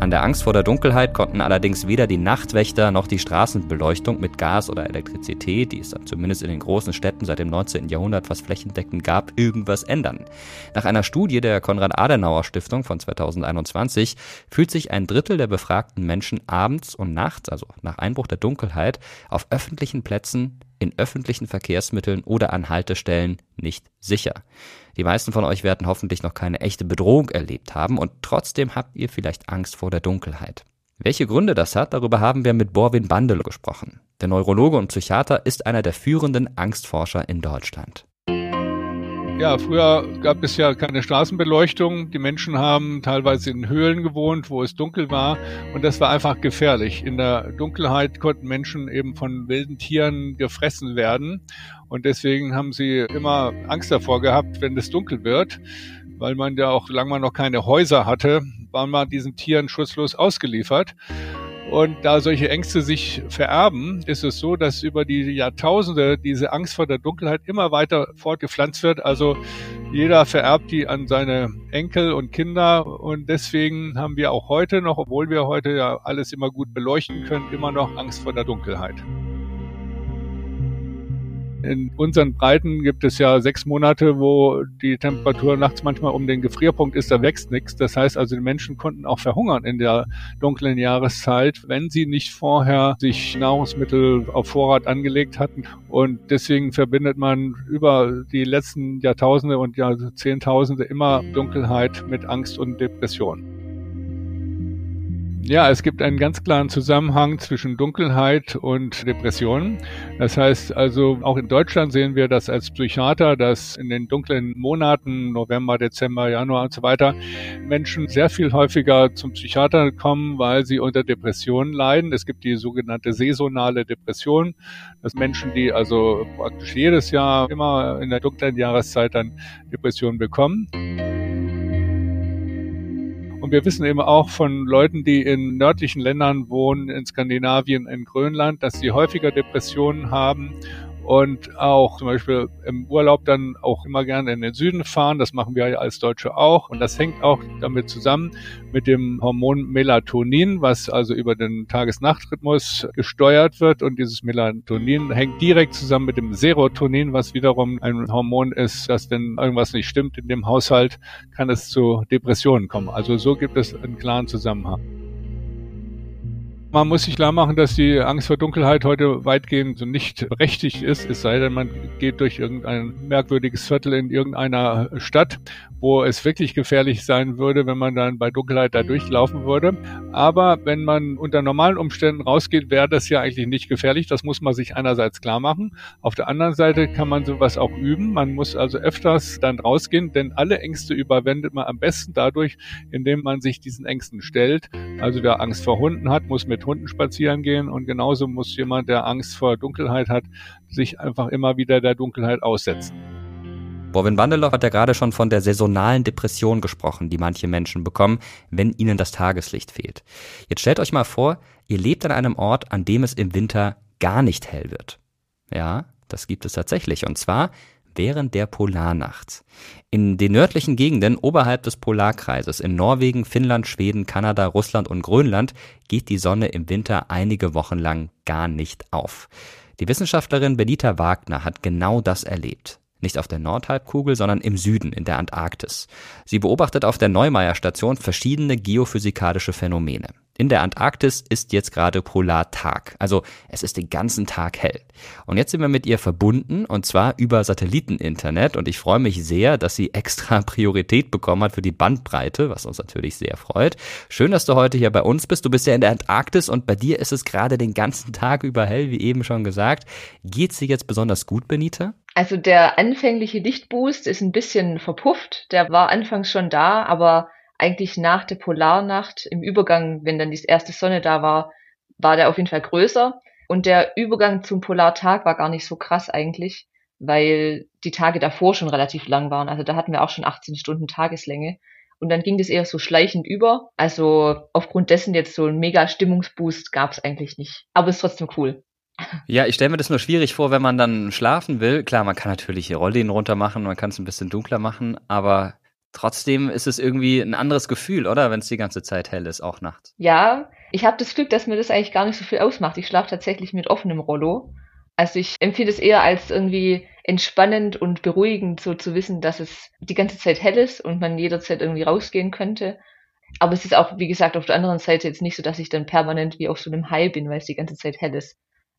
An der Angst vor der Dunkelheit konnten allerdings weder die Nachtwächter noch die Straßenbeleuchtung mit Gas oder Elektrizität, die es dann zumindest in den großen Städten seit dem 19. Jahrhundert fast flächendeckend gab, irgendwas ändern. Nach einer Studie der Konrad-Adenauer-Stiftung von 2021 fühlt sich ein Drittel der befragten Menschen abends und nachts, also nach Einbruch der Dunkelheit, auf öffentlichen Plätzen, in öffentlichen Verkehrsmitteln oder an Haltestellen nicht sicher. Die meisten von euch werden hoffentlich noch keine echte Bedrohung erlebt haben und trotzdem habt ihr vielleicht Angst vor der Dunkelheit. Welche Gründe das hat, darüber haben wir mit Borwin Bandel gesprochen. Der Neurologe und Psychiater ist einer der führenden Angstforscher in Deutschland. Ja, früher gab es ja keine Straßenbeleuchtung. Die Menschen haben teilweise in Höhlen gewohnt, wo es dunkel war. Und das war einfach gefährlich. In der Dunkelheit konnten Menschen eben von wilden Tieren gefressen werden. Und deswegen haben sie immer Angst davor gehabt, wenn es dunkel wird, weil man ja auch, solange man noch keine Häuser hatte, war man diesen Tieren schutzlos ausgeliefert. Und da solche Ängste sich vererben, ist es so, dass über die Jahrtausende diese Angst vor der Dunkelheit immer weiter fortgepflanzt wird. Also jeder vererbt die an seine Enkel und Kinder. Und deswegen haben wir auch heute noch, obwohl wir heute ja alles immer gut beleuchten können, immer noch Angst vor der Dunkelheit. In unseren Breiten gibt es ja sechs Monate, wo die Temperatur nachts manchmal um den Gefrierpunkt ist, da wächst nichts. Das heißt also, die Menschen konnten auch verhungern in der dunklen Jahreszeit, wenn sie nicht vorher sich Nahrungsmittel auf Vorrat angelegt hatten. Und deswegen verbindet man über die letzten Jahrtausende und Jahrzehntausende immer Dunkelheit mit Angst und Depression. Ja, es gibt einen ganz klaren Zusammenhang zwischen Dunkelheit und Depressionen. Das heißt also, auch in Deutschland sehen wir das als Psychiater, dass in den dunklen Monaten, November, Dezember, Januar und so weiter, Menschen sehr viel häufiger zum Psychiater kommen, weil sie unter Depressionen leiden. Es gibt die sogenannte saisonale Depression, dass Menschen, die also praktisch jedes Jahr immer in der dunklen Jahreszeit dann Depressionen bekommen. Und wir wissen eben auch von Leuten, die in nördlichen Ländern wohnen, in Skandinavien, in Grönland, dass sie häufiger Depressionen haben und auch zum Beispiel im Urlaub dann auch immer gerne in den Süden fahren. Das machen wir als Deutsche auch. Und das hängt auch damit zusammen mit dem Hormon Melatonin, was also über den Tages-Nacht-Rhythmus gesteuert wird. Und dieses Melatonin hängt direkt zusammen mit dem Serotonin, was wiederum ein Hormon ist, dass wenn irgendwas nicht stimmt in dem Haushalt, kann es zu Depressionen kommen. Also so gibt es einen klaren Zusammenhang. Man muss sich klar machen, dass die Angst vor Dunkelheit heute weitgehend nicht berechtigt ist, es sei denn, man geht durch irgendein merkwürdiges Viertel in irgendeiner Stadt, wo es wirklich gefährlich sein würde, wenn man dann bei Dunkelheit da durchlaufen würde. Aber wenn man unter normalen Umständen rausgeht, wäre das ja eigentlich nicht gefährlich. Das muss man sich einerseits klar machen. Auf der anderen Seite kann man sowas auch üben. Man muss also öfters dann rausgehen, denn alle Ängste überwindet man am besten dadurch, indem man sich diesen Ängsten stellt. Also wer Angst vor Hunden hat, muss mit mit Hunden spazieren gehen und genauso muss jemand, der Angst vor Dunkelheit hat, sich einfach immer wieder der Dunkelheit aussetzen. Borwin Bandelow hat ja gerade schon von der saisonalen Depression gesprochen, die manche Menschen bekommen, wenn ihnen das Tageslicht fehlt. Jetzt stellt euch mal vor, ihr lebt an einem Ort, an dem es im Winter gar nicht hell wird. Ja, das gibt es tatsächlich. Und zwar während der Polarnacht. In den nördlichen Gegenden oberhalb des Polarkreises in Norwegen, Finnland, Schweden, Kanada, Russland und Grönland geht die Sonne im Winter einige Wochen lang gar nicht auf. Die Wissenschaftlerin Benita Wagner hat genau das erlebt. Nicht auf der Nordhalbkugel, sondern im Süden, in der Antarktis. Sie beobachtet auf der Neumeier-Station verschiedene geophysikalische Phänomene. In der Antarktis ist jetzt gerade Polartag, also es ist den ganzen Tag hell. Und jetzt sind wir mit ihr verbunden und zwar über Satelliteninternet und ich freue mich sehr, dass sie extra Priorität bekommen hat für die Bandbreite, was uns natürlich sehr freut. Schön, dass du heute hier bei uns bist. Du bist ja in der Antarktis und bei dir ist es gerade den ganzen Tag über hell, wie eben schon gesagt. Geht's dir jetzt besonders gut, Benita? Also der anfängliche Lichtboost ist ein bisschen verpufft. Der war anfangs schon da, aber eigentlich nach der Polarnacht im Übergang, wenn dann die erste Sonne da war, war der auf jeden Fall größer. Und der Übergang zum Polartag war gar nicht so krass eigentlich, weil die Tage davor schon relativ lang waren. Also da hatten wir auch schon 18 Stunden Tageslänge. Und dann ging das eher so schleichend über. Also aufgrund dessen jetzt so ein mega Stimmungsboost gab es eigentlich nicht. Aber ist trotzdem cool. Ja, ich stelle mir das nur schwierig vor, wenn man dann schlafen will. Klar, man kann natürlich hier Rollläden runter machen, man kann es ein bisschen dunkler machen, aber Trotzdem ist es irgendwie ein anderes Gefühl, oder? Wenn es die ganze Zeit hell ist, auch nachts. Ja, ich habe das Glück, dass mir das eigentlich gar nicht so viel ausmacht. Ich schlafe tatsächlich mit offenem Rollo. Also ich empfehle es eher als irgendwie entspannend und beruhigend, so zu wissen, dass es die ganze Zeit hell ist und man jederzeit irgendwie rausgehen könnte. Aber es ist auch, wie gesagt, auf der anderen Seite jetzt nicht so, dass ich dann permanent wie auf so einem High bin, weil es die ganze Zeit hell ist.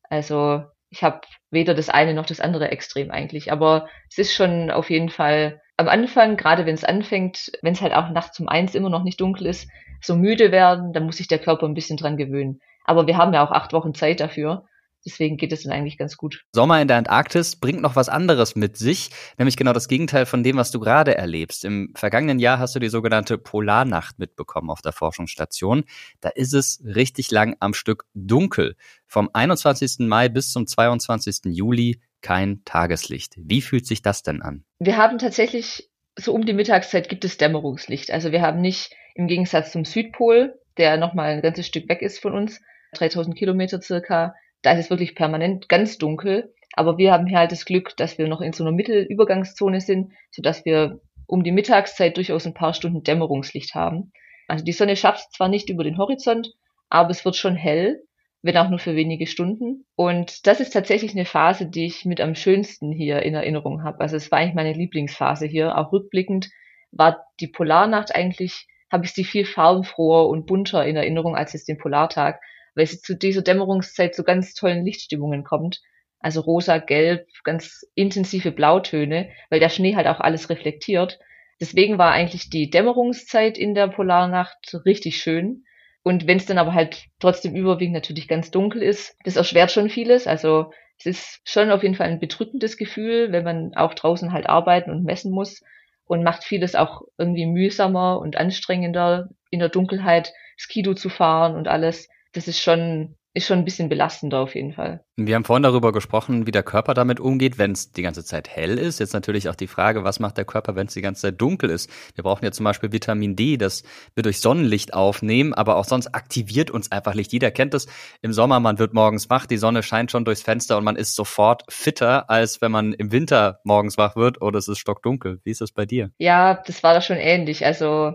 Also ich habe weder das eine noch das andere Extrem eigentlich. Aber es ist schon auf jeden Fall am Anfang, gerade wenn es anfängt, wenn es halt auch nachts um eins immer noch nicht dunkel ist, so müde werden, dann muss sich der Körper ein bisschen dran gewöhnen. Aber wir haben ja auch acht Wochen Zeit dafür. Deswegen geht es dann eigentlich ganz gut. Sommer in der Antarktis bringt noch was anderes mit sich, nämlich genau das Gegenteil von dem, was du gerade erlebst. Im vergangenen Jahr hast du die sogenannte Polarnacht mitbekommen auf der Forschungsstation. Da ist es richtig lang am Stück dunkel. Vom 21. Mai bis zum 22. Juli kein Tageslicht. Wie fühlt sich das denn an? Wir haben tatsächlich so um die Mittagszeit gibt es Dämmerungslicht. Also wir haben nicht im Gegensatz zum Südpol, der nochmal ein ganzes Stück weg ist von uns, 3000 Kilometer circa, da ist es wirklich permanent ganz dunkel. Aber wir haben hier halt das Glück, dass wir noch in so einer Mittelübergangszone sind, sodass wir um die Mittagszeit durchaus ein paar Stunden Dämmerungslicht haben. Also die Sonne schafft zwar nicht über den Horizont, aber es wird schon hell wenn auch nur für wenige Stunden. Und das ist tatsächlich eine Phase, die ich mit am schönsten hier in Erinnerung habe. Also es war eigentlich meine Lieblingsphase hier. Auch rückblickend war die Polarnacht eigentlich, habe ich sie viel farbenfroher und bunter in Erinnerung als jetzt den Polartag, weil sie zu dieser Dämmerungszeit zu ganz tollen Lichtstimmungen kommt. Also rosa, gelb, ganz intensive Blautöne, weil der Schnee halt auch alles reflektiert. Deswegen war eigentlich die Dämmerungszeit in der Polarnacht richtig schön. Und wenn es dann aber halt trotzdem überwiegend natürlich ganz dunkel ist, das erschwert schon vieles. Also es ist schon auf jeden Fall ein bedrückendes Gefühl, wenn man auch draußen halt arbeiten und messen muss und macht vieles auch irgendwie mühsamer und anstrengender in der Dunkelheit Skido zu fahren und alles. Das ist schon ist schon ein bisschen belastender auf jeden Fall. Wir haben vorhin darüber gesprochen, wie der Körper damit umgeht, wenn es die ganze Zeit hell ist. Jetzt natürlich auch die Frage, was macht der Körper, wenn es die ganze Zeit dunkel ist? Wir brauchen ja zum Beispiel Vitamin D, das wir durch Sonnenlicht aufnehmen, aber auch sonst aktiviert uns einfach Licht. Jeder kennt das im Sommer, man wird morgens wach, die Sonne scheint schon durchs Fenster und man ist sofort fitter, als wenn man im Winter morgens wach wird oder es ist stockdunkel. Wie ist das bei dir? Ja, das war da schon ähnlich. Also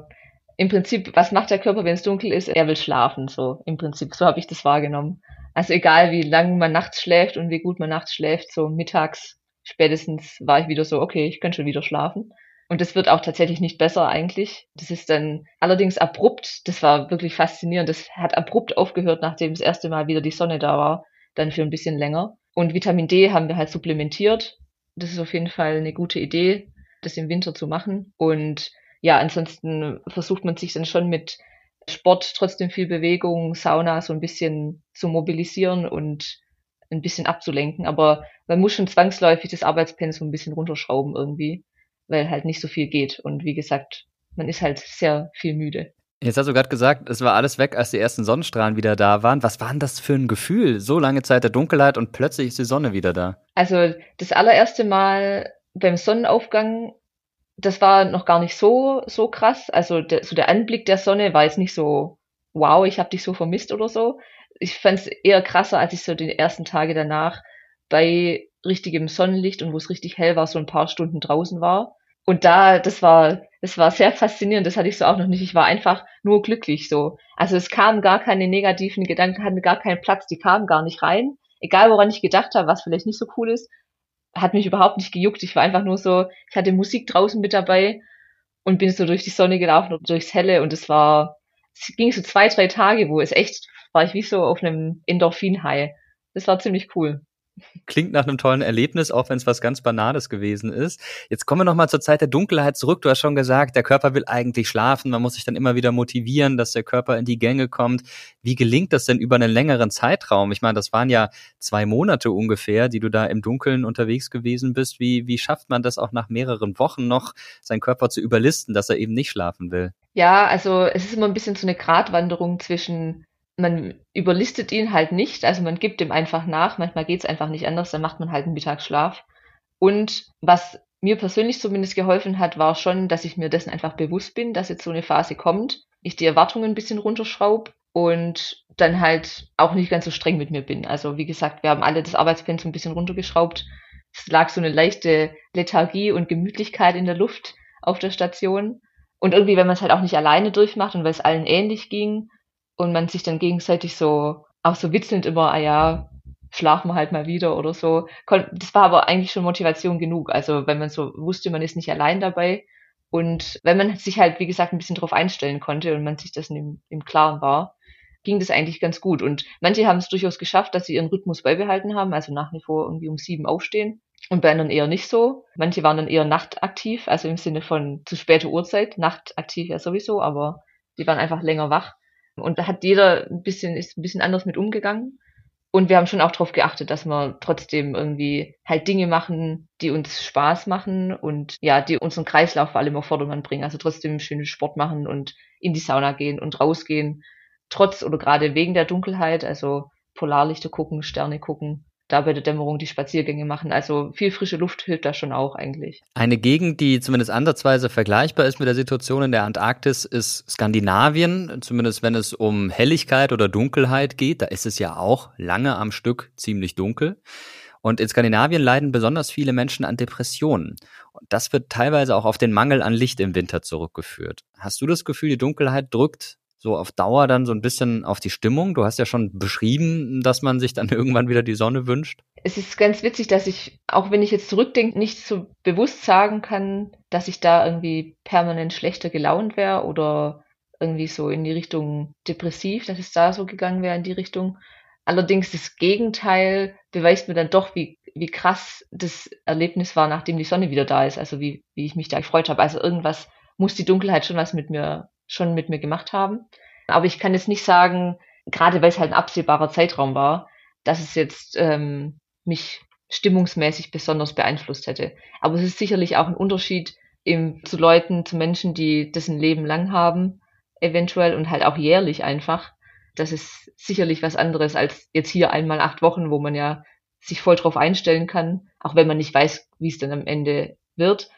im Prinzip, was macht der Körper, wenn es dunkel ist? Er will schlafen, so im Prinzip. So habe ich das wahrgenommen. Also egal, wie lange man nachts schläft und wie gut man nachts schläft, so mittags spätestens war ich wieder so, okay, ich kann schon wieder schlafen. Und das wird auch tatsächlich nicht besser eigentlich. Das ist dann allerdings abrupt. Das war wirklich faszinierend. Das hat abrupt aufgehört, nachdem das erste Mal wieder die Sonne da war. Dann für ein bisschen länger. Und Vitamin D haben wir halt supplementiert. Das ist auf jeden Fall eine gute Idee, das im Winter zu machen. Und ja, ansonsten versucht man sich dann schon mit Sport, trotzdem viel Bewegung, Sauna so ein bisschen zu mobilisieren und ein bisschen abzulenken. Aber man muss schon zwangsläufig das Arbeitspensum ein bisschen runterschrauben irgendwie, weil halt nicht so viel geht. Und wie gesagt, man ist halt sehr viel müde. Jetzt hast du gerade gesagt, es war alles weg, als die ersten Sonnenstrahlen wieder da waren. Was war denn das für ein Gefühl? So lange Zeit der Dunkelheit und plötzlich ist die Sonne wieder da. Also das allererste Mal beim Sonnenaufgang, das war noch gar nicht so so krass. Also der, so der Anblick der Sonne war jetzt nicht so, wow, ich habe dich so vermisst oder so. Ich fand es eher krasser, als ich so die ersten Tage danach bei richtigem Sonnenlicht und wo es richtig hell war, so ein paar Stunden draußen war. Und da, das war, das war sehr faszinierend, das hatte ich so auch noch nicht. Ich war einfach nur glücklich so. Also es kamen gar keine negativen Gedanken, hatten gar keinen Platz, die kamen gar nicht rein. Egal woran ich gedacht habe, was vielleicht nicht so cool ist, hat mich überhaupt nicht gejuckt. Ich war einfach nur so, ich hatte Musik draußen mit dabei und bin so durch die Sonne gelaufen und durchs Helle und es war, es ging so zwei, drei Tage, wo es echt, war ich wie so auf einem Endorphin-High. Das war ziemlich cool. Klingt nach einem tollen Erlebnis, auch wenn es was ganz Banales gewesen ist. Jetzt kommen wir nochmal zur Zeit der Dunkelheit zurück. Du hast schon gesagt, der Körper will eigentlich schlafen. Man muss sich dann immer wieder motivieren, dass der Körper in die Gänge kommt. Wie gelingt das denn über einen längeren Zeitraum? Ich meine, das waren ja zwei Monate ungefähr, die du da im Dunkeln unterwegs gewesen bist. Wie, wie schafft man das auch nach mehreren Wochen noch, seinen Körper zu überlisten, dass er eben nicht schlafen will? Ja, also es ist immer ein bisschen so eine Gratwanderung zwischen man überlistet ihn halt nicht, also man gibt ihm einfach nach, manchmal geht's einfach nicht anders, dann macht man halt einen Mittagsschlaf. Und was mir persönlich zumindest geholfen hat, war schon, dass ich mir dessen einfach bewusst bin, dass jetzt so eine Phase kommt, ich die Erwartungen ein bisschen runterschraube und dann halt auch nicht ganz so streng mit mir bin. Also wie gesagt, wir haben alle das Arbeitspensum ein bisschen runtergeschraubt. Es lag so eine leichte Lethargie und Gemütlichkeit in der Luft auf der Station. Und irgendwie, wenn man es halt auch nicht alleine durchmacht und weil es allen ähnlich ging, und man sich dann gegenseitig so, auch so witzelnd immer, ah ja, schlafen wir halt mal wieder oder so. Das war aber eigentlich schon Motivation genug. Also wenn man so wusste, man ist nicht allein dabei und wenn man sich halt, wie gesagt, ein bisschen drauf einstellen konnte und man sich das im, im Klaren war, ging das eigentlich ganz gut. Und manche haben es durchaus geschafft, dass sie ihren Rhythmus beibehalten haben, also nach wie vor irgendwie um sieben aufstehen. Und bei anderen eher nicht so. Manche waren dann eher nachtaktiv, also im Sinne von zu später Uhrzeit. Nachtaktiv ja sowieso, aber die waren einfach länger wach. Und da hat jeder ein bisschen, ist ein bisschen anders mit umgegangen. Und wir haben schon auch darauf geachtet, dass wir trotzdem irgendwie halt Dinge machen, die uns Spaß machen und ja, die unseren Kreislauf vor allem auf Vordermann bringen. Also trotzdem schönen Sport machen und in die Sauna gehen und rausgehen. Trotz oder gerade wegen der Dunkelheit, also Polarlichter gucken, Sterne gucken da bei der Dämmerung die Spaziergänge machen. Also viel frische Luft hilft da schon auch eigentlich. Eine Gegend, die zumindest ansatzweise vergleichbar ist mit der Situation in der Antarktis, ist Skandinavien. Zumindest wenn es um Helligkeit oder Dunkelheit geht. Da ist es ja auch lange am Stück ziemlich dunkel. Und in Skandinavien leiden besonders viele Menschen an Depressionen. Und das wird teilweise auch auf den Mangel an Licht im Winter zurückgeführt. Hast du das Gefühl, die Dunkelheit drückt so auf Dauer dann so ein bisschen auf die Stimmung? Du hast ja schon beschrieben, dass man sich dann irgendwann wieder die Sonne wünscht. Es ist ganz witzig, dass ich, auch wenn ich jetzt zurückdenke, nicht so bewusst sagen kann, dass ich da irgendwie permanent schlechter gelaunt wäre oder irgendwie so in die Richtung depressiv, dass es da so gegangen wäre in die Richtung. Allerdings das Gegenteil beweist mir dann doch, wie, wie krass das Erlebnis war, nachdem die Sonne wieder da ist. Also wie, wie ich mich da gefreut habe. Also irgendwas muss die Dunkelheit schon was mit mir schon mit mir gemacht haben. Aber ich kann jetzt nicht sagen, gerade weil es halt ein absehbarer Zeitraum war, dass es jetzt ähm, mich stimmungsmäßig besonders beeinflusst hätte. Aber es ist sicherlich auch ein Unterschied im, zu Leuten, zu Menschen, die das ein Leben lang haben, eventuell und halt auch jährlich einfach. Das ist sicherlich was anderes als jetzt hier einmal acht Wochen, wo man ja sich voll drauf einstellen kann, auch wenn man nicht weiß, wie es dann am Ende wird.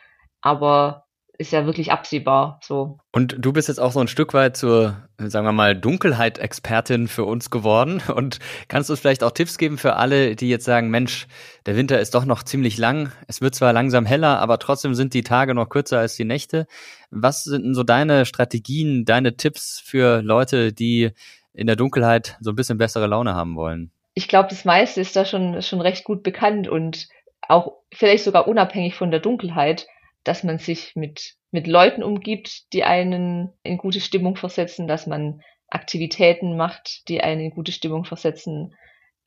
Aber ist ja wirklich absehbar so. Und du bist jetzt auch so ein Stück weit zur, sagen wir mal, Dunkelheit-Expertin für uns geworden. Und kannst du uns vielleicht auch Tipps geben für alle, die jetzt sagen, Mensch, der Winter ist doch noch ziemlich lang. Es wird zwar langsam heller, aber trotzdem sind die Tage noch kürzer als die Nächte. Was sind denn so deine Strategien, deine Tipps für Leute, die in der Dunkelheit so ein bisschen bessere Laune haben wollen? Ich glaube, das meiste ist da schon, schon recht gut bekannt und auch vielleicht sogar unabhängig von der Dunkelheit dass man sich mit, mit Leuten umgibt, die einen in gute Stimmung versetzen, dass man Aktivitäten macht, die einen in gute Stimmung versetzen.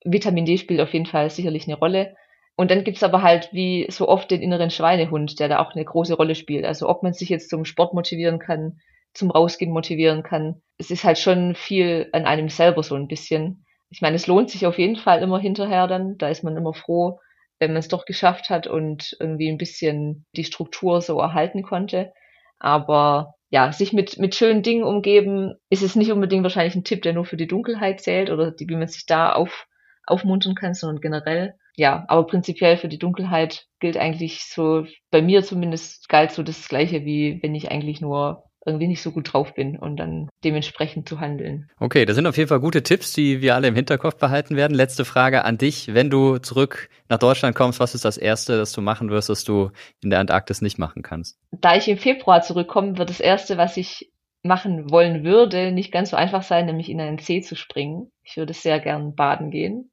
Vitamin D spielt auf jeden Fall sicherlich eine Rolle. Und dann gibt's aber halt wie so oft den inneren Schweinehund, der da auch eine große Rolle spielt. Also ob man sich jetzt zum Sport motivieren kann, zum Rausgehen motivieren kann. Es ist halt schon viel an einem selber so ein bisschen. Ich meine, es lohnt sich auf jeden Fall immer hinterher dann. Da ist man immer froh, wenn man es doch geschafft hat und irgendwie ein bisschen die Struktur so erhalten konnte. Aber ja, sich mit, mit schönen Dingen umgeben, ist es nicht unbedingt wahrscheinlich ein Tipp, der nur für die Dunkelheit zählt oder die, wie man sich da auf, aufmuntern kann, sondern generell. Ja, aber prinzipiell für die Dunkelheit gilt eigentlich so, bei mir zumindest galt so das Gleiche, wie wenn ich eigentlich nur irgendwie nicht so gut drauf bin und dann dementsprechend zu handeln. Okay, das sind auf jeden Fall gute Tipps, die wir alle im Hinterkopf behalten werden. Letzte Frage an dich. Wenn du zurück nach Deutschland kommst, was ist das Erste, das du machen wirst, das du in der Antarktis nicht machen kannst? Da ich im Februar zurückkomme, wird das Erste, was ich machen wollen würde, nicht ganz so einfach sein, nämlich in einen See zu springen. Ich würde sehr gern baden gehen.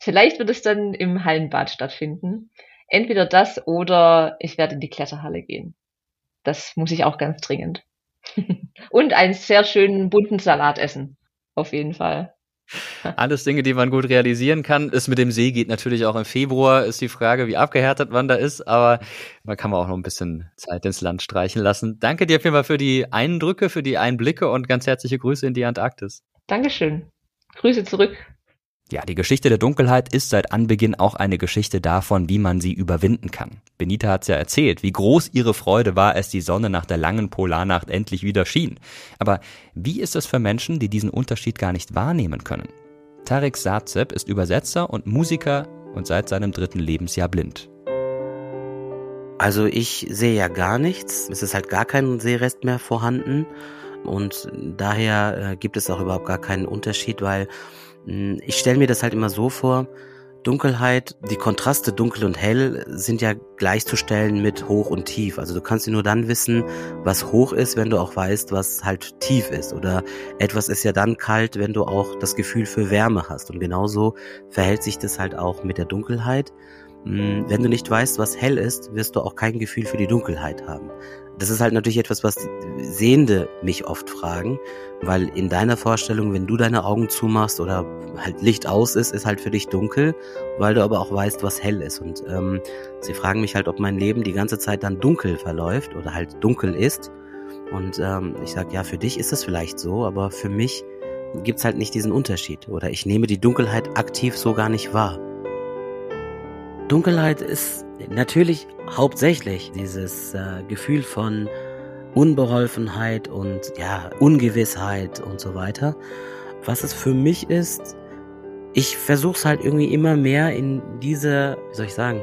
Vielleicht wird es dann im Hallenbad stattfinden. Entweder das oder ich werde in die Kletterhalle gehen. Das muss ich auch ganz dringend. Und einen sehr schönen bunten Salat essen. Auf jeden Fall. Alles Dinge, die man gut realisieren kann. Ist mit dem See geht natürlich auch im Februar, ist die Frage, wie abgehärtet man da ist, aber man kann auch noch ein bisschen Zeit ins Land streichen lassen. Danke dir auf jeden Fall für die Eindrücke, für die Einblicke und ganz herzliche Grüße in die Antarktis. Dankeschön. Grüße zurück. Ja, die Geschichte der Dunkelheit ist seit Anbeginn auch eine Geschichte davon, wie man sie überwinden kann. Benita hat's ja erzählt, wie groß ihre Freude war, als die Sonne nach der langen Polarnacht endlich wieder schien. Aber wie ist es für Menschen, die diesen Unterschied gar nicht wahrnehmen können? Tarek Sazeb ist Übersetzer und Musiker und seit seinem dritten Lebensjahr blind. Also ich sehe ja gar nichts. Es ist halt gar kein Sehrest mehr vorhanden. Und daher äh, gibt es auch überhaupt gar keinen Unterschied, weil ich stelle mir das halt immer so vor, Dunkelheit, die Kontraste dunkel und hell sind ja gleichzustellen mit hoch und tief. Also du kannst nur dann wissen, was hoch ist, wenn du auch weißt, was halt tief ist. Oder etwas ist ja dann kalt, wenn du auch das Gefühl für Wärme hast. Und genauso verhält sich das halt auch mit der Dunkelheit. Hm, wenn du nicht weißt, was hell ist, wirst du auch kein Gefühl für die Dunkelheit haben. Das ist halt natürlich etwas, was Sehende mich oft fragen, weil in deiner Vorstellung, wenn du deine Augen zumachst oder halt Licht aus ist, ist halt für dich dunkel, weil du aber auch weißt, was hell ist. Und ähm, sie fragen mich halt, ob mein Leben die ganze Zeit dann dunkel verläuft oder halt dunkel ist. Und ähm, ich sage, ja, für dich ist es vielleicht so, aber für mich gibt's halt nicht diesen Unterschied. Oder ich nehme die Dunkelheit aktiv so gar nicht wahr. Dunkelheit ist natürlich hauptsächlich dieses äh, Gefühl von Unbeholfenheit und ja, Ungewissheit und so weiter. Was es für mich ist, ich versuche es halt irgendwie immer mehr in diese, wie soll ich sagen,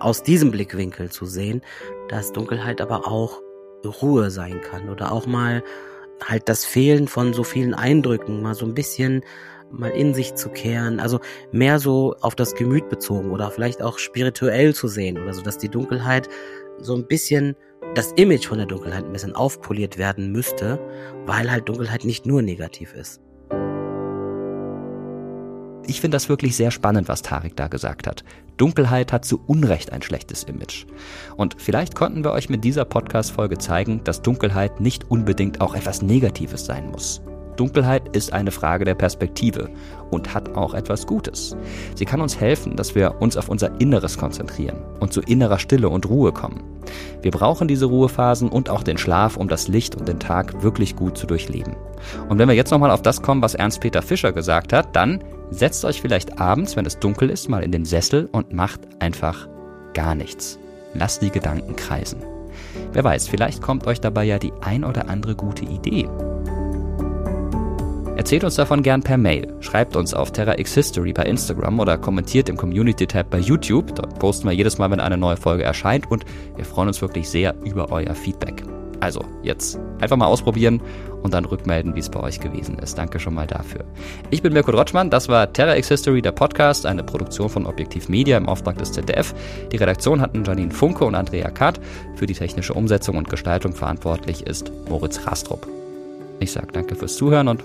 aus diesem Blickwinkel zu sehen, dass Dunkelheit aber auch Ruhe sein kann oder auch mal halt das Fehlen von so vielen Eindrücken, mal so ein bisschen mal in sich zu kehren, also mehr so auf das Gemüt bezogen oder vielleicht auch spirituell zu sehen oder so, dass die Dunkelheit so ein bisschen das Image von der Dunkelheit ein bisschen aufpoliert werden müsste, weil halt Dunkelheit nicht nur negativ ist. Ich finde das wirklich sehr spannend, was Tarek da gesagt hat. Dunkelheit hat zu Unrecht ein schlechtes Image. Und vielleicht konnten wir euch mit dieser Podcast-Folge zeigen, dass Dunkelheit nicht unbedingt auch etwas Negatives sein muss. Dunkelheit ist eine Frage der Perspektive und hat auch etwas Gutes. Sie kann uns helfen, dass wir uns auf unser Inneres konzentrieren und zu innerer Stille und Ruhe kommen. Wir brauchen diese Ruhephasen und auch den Schlaf, um das Licht und den Tag wirklich gut zu durchleben. Und wenn wir jetzt nochmal auf das kommen, was Ernst-Peter Fischer gesagt hat, dann setzt euch vielleicht abends, wenn es dunkel ist, mal in den Sessel und macht einfach gar nichts. Lasst die Gedanken kreisen. Wer weiß, vielleicht kommt euch dabei ja die ein oder andere gute Idee. Erzählt uns davon gern per Mail. Schreibt uns auf TerraX History bei Instagram oder kommentiert im Community-Tab bei YouTube. Dort posten wir jedes Mal, wenn eine neue Folge erscheint und wir freuen uns wirklich sehr über euer Feedback. Also, jetzt einfach mal ausprobieren und dann rückmelden, wie es bei euch gewesen ist. Danke schon mal dafür. Ich bin Mirko Rotschmann, das war TerraX History, der Podcast, eine Produktion von Objektiv Media im Auftrag des ZDF. Die Redaktion hatten Janine Funke und Andrea Kath. Für die technische Umsetzung und Gestaltung verantwortlich ist Moritz Rastrup. Ich sage danke fürs Zuhören und